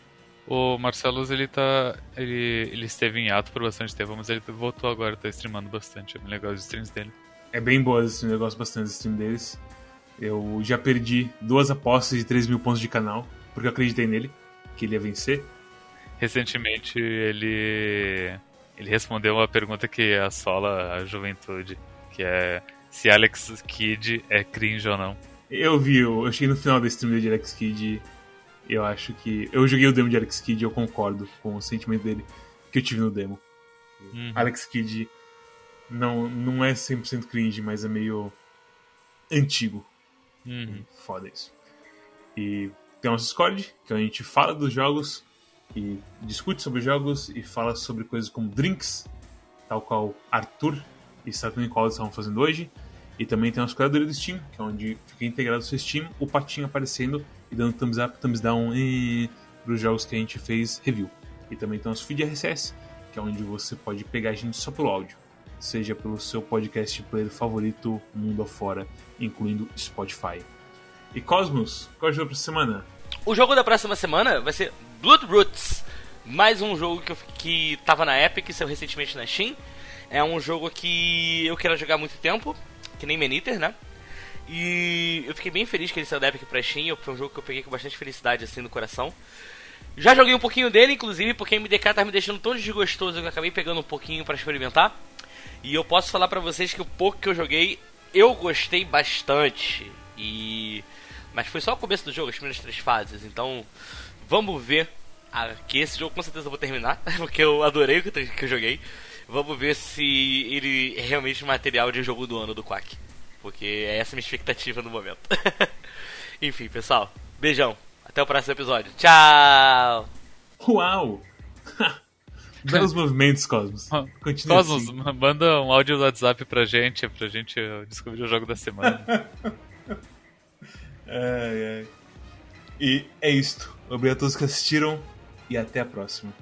O Marcelo, ele tá. Ele, ele esteve em ato por bastante tempo, mas ele voltou agora, tá streamando bastante. É bem legal os streams dele. É bem boa, assim, eu gosto bastante dos streams deles. Eu já perdi duas apostas de 3 mil pontos de canal, porque eu acreditei nele, que ele ia vencer. Recentemente ele. Ele respondeu uma pergunta que assola a juventude, que é se Alex Kidd é cringe ou não. Eu vi, eu cheguei no final da stream de Alex Kidd. Eu acho que. Eu joguei o demo de Alex Kidd e eu concordo com o sentimento dele que eu tive no demo. Uhum. Alex Kidd não, não é 100% cringe, mas é meio antigo. Uhum. Foda isso. E tem nosso Discord, que a gente fala dos jogos e discute sobre jogos e fala sobre coisas como drinks, tal qual Arthur e Saturn Call estavam fazendo hoje. E também tem nosso curador do Steam, que é onde fica integrado o seu Steam, o patinho aparecendo e dando thumbs up, thumbs down para os jogos que a gente fez review. E também tem nosso feed RSS, que é onde você pode pegar a gente só pelo áudio seja pelo seu podcast player favorito mundo afora, incluindo Spotify. E Cosmos, qual é o jogo pra semana? O jogo da próxima semana vai ser Blood Roots, mais um jogo que, eu, que tava na Epic, saiu recentemente na Steam. É um jogo que eu quero jogar há muito tempo, que nem Maniter, né? E eu fiquei bem feliz que ele saiu da Epic pra Steam, foi um jogo que eu peguei com bastante felicidade assim no coração. Já joguei um pouquinho dele, inclusive, porque a MDK tá me deixando tão desgostoso que eu acabei pegando um pouquinho para experimentar. E eu posso falar para vocês que o pouco que eu joguei, eu gostei bastante. E mas foi só o começo do jogo, as primeiras três fases. Então, vamos ver que esse jogo com certeza eu vou terminar, porque eu adorei o que eu joguei. Vamos ver se ele é realmente material de jogo do ano do Quack. Porque é essa a minha expectativa no momento. Enfim, pessoal, beijão. Até o próximo episódio. Tchau! Uau! Belos movimentos, Cosmos. Continua Cosmos, assim. manda um áudio do WhatsApp pra gente, pra gente descobrir o jogo da semana. ai, ai. E é isto. Obrigado a todos que assistiram e até a próxima.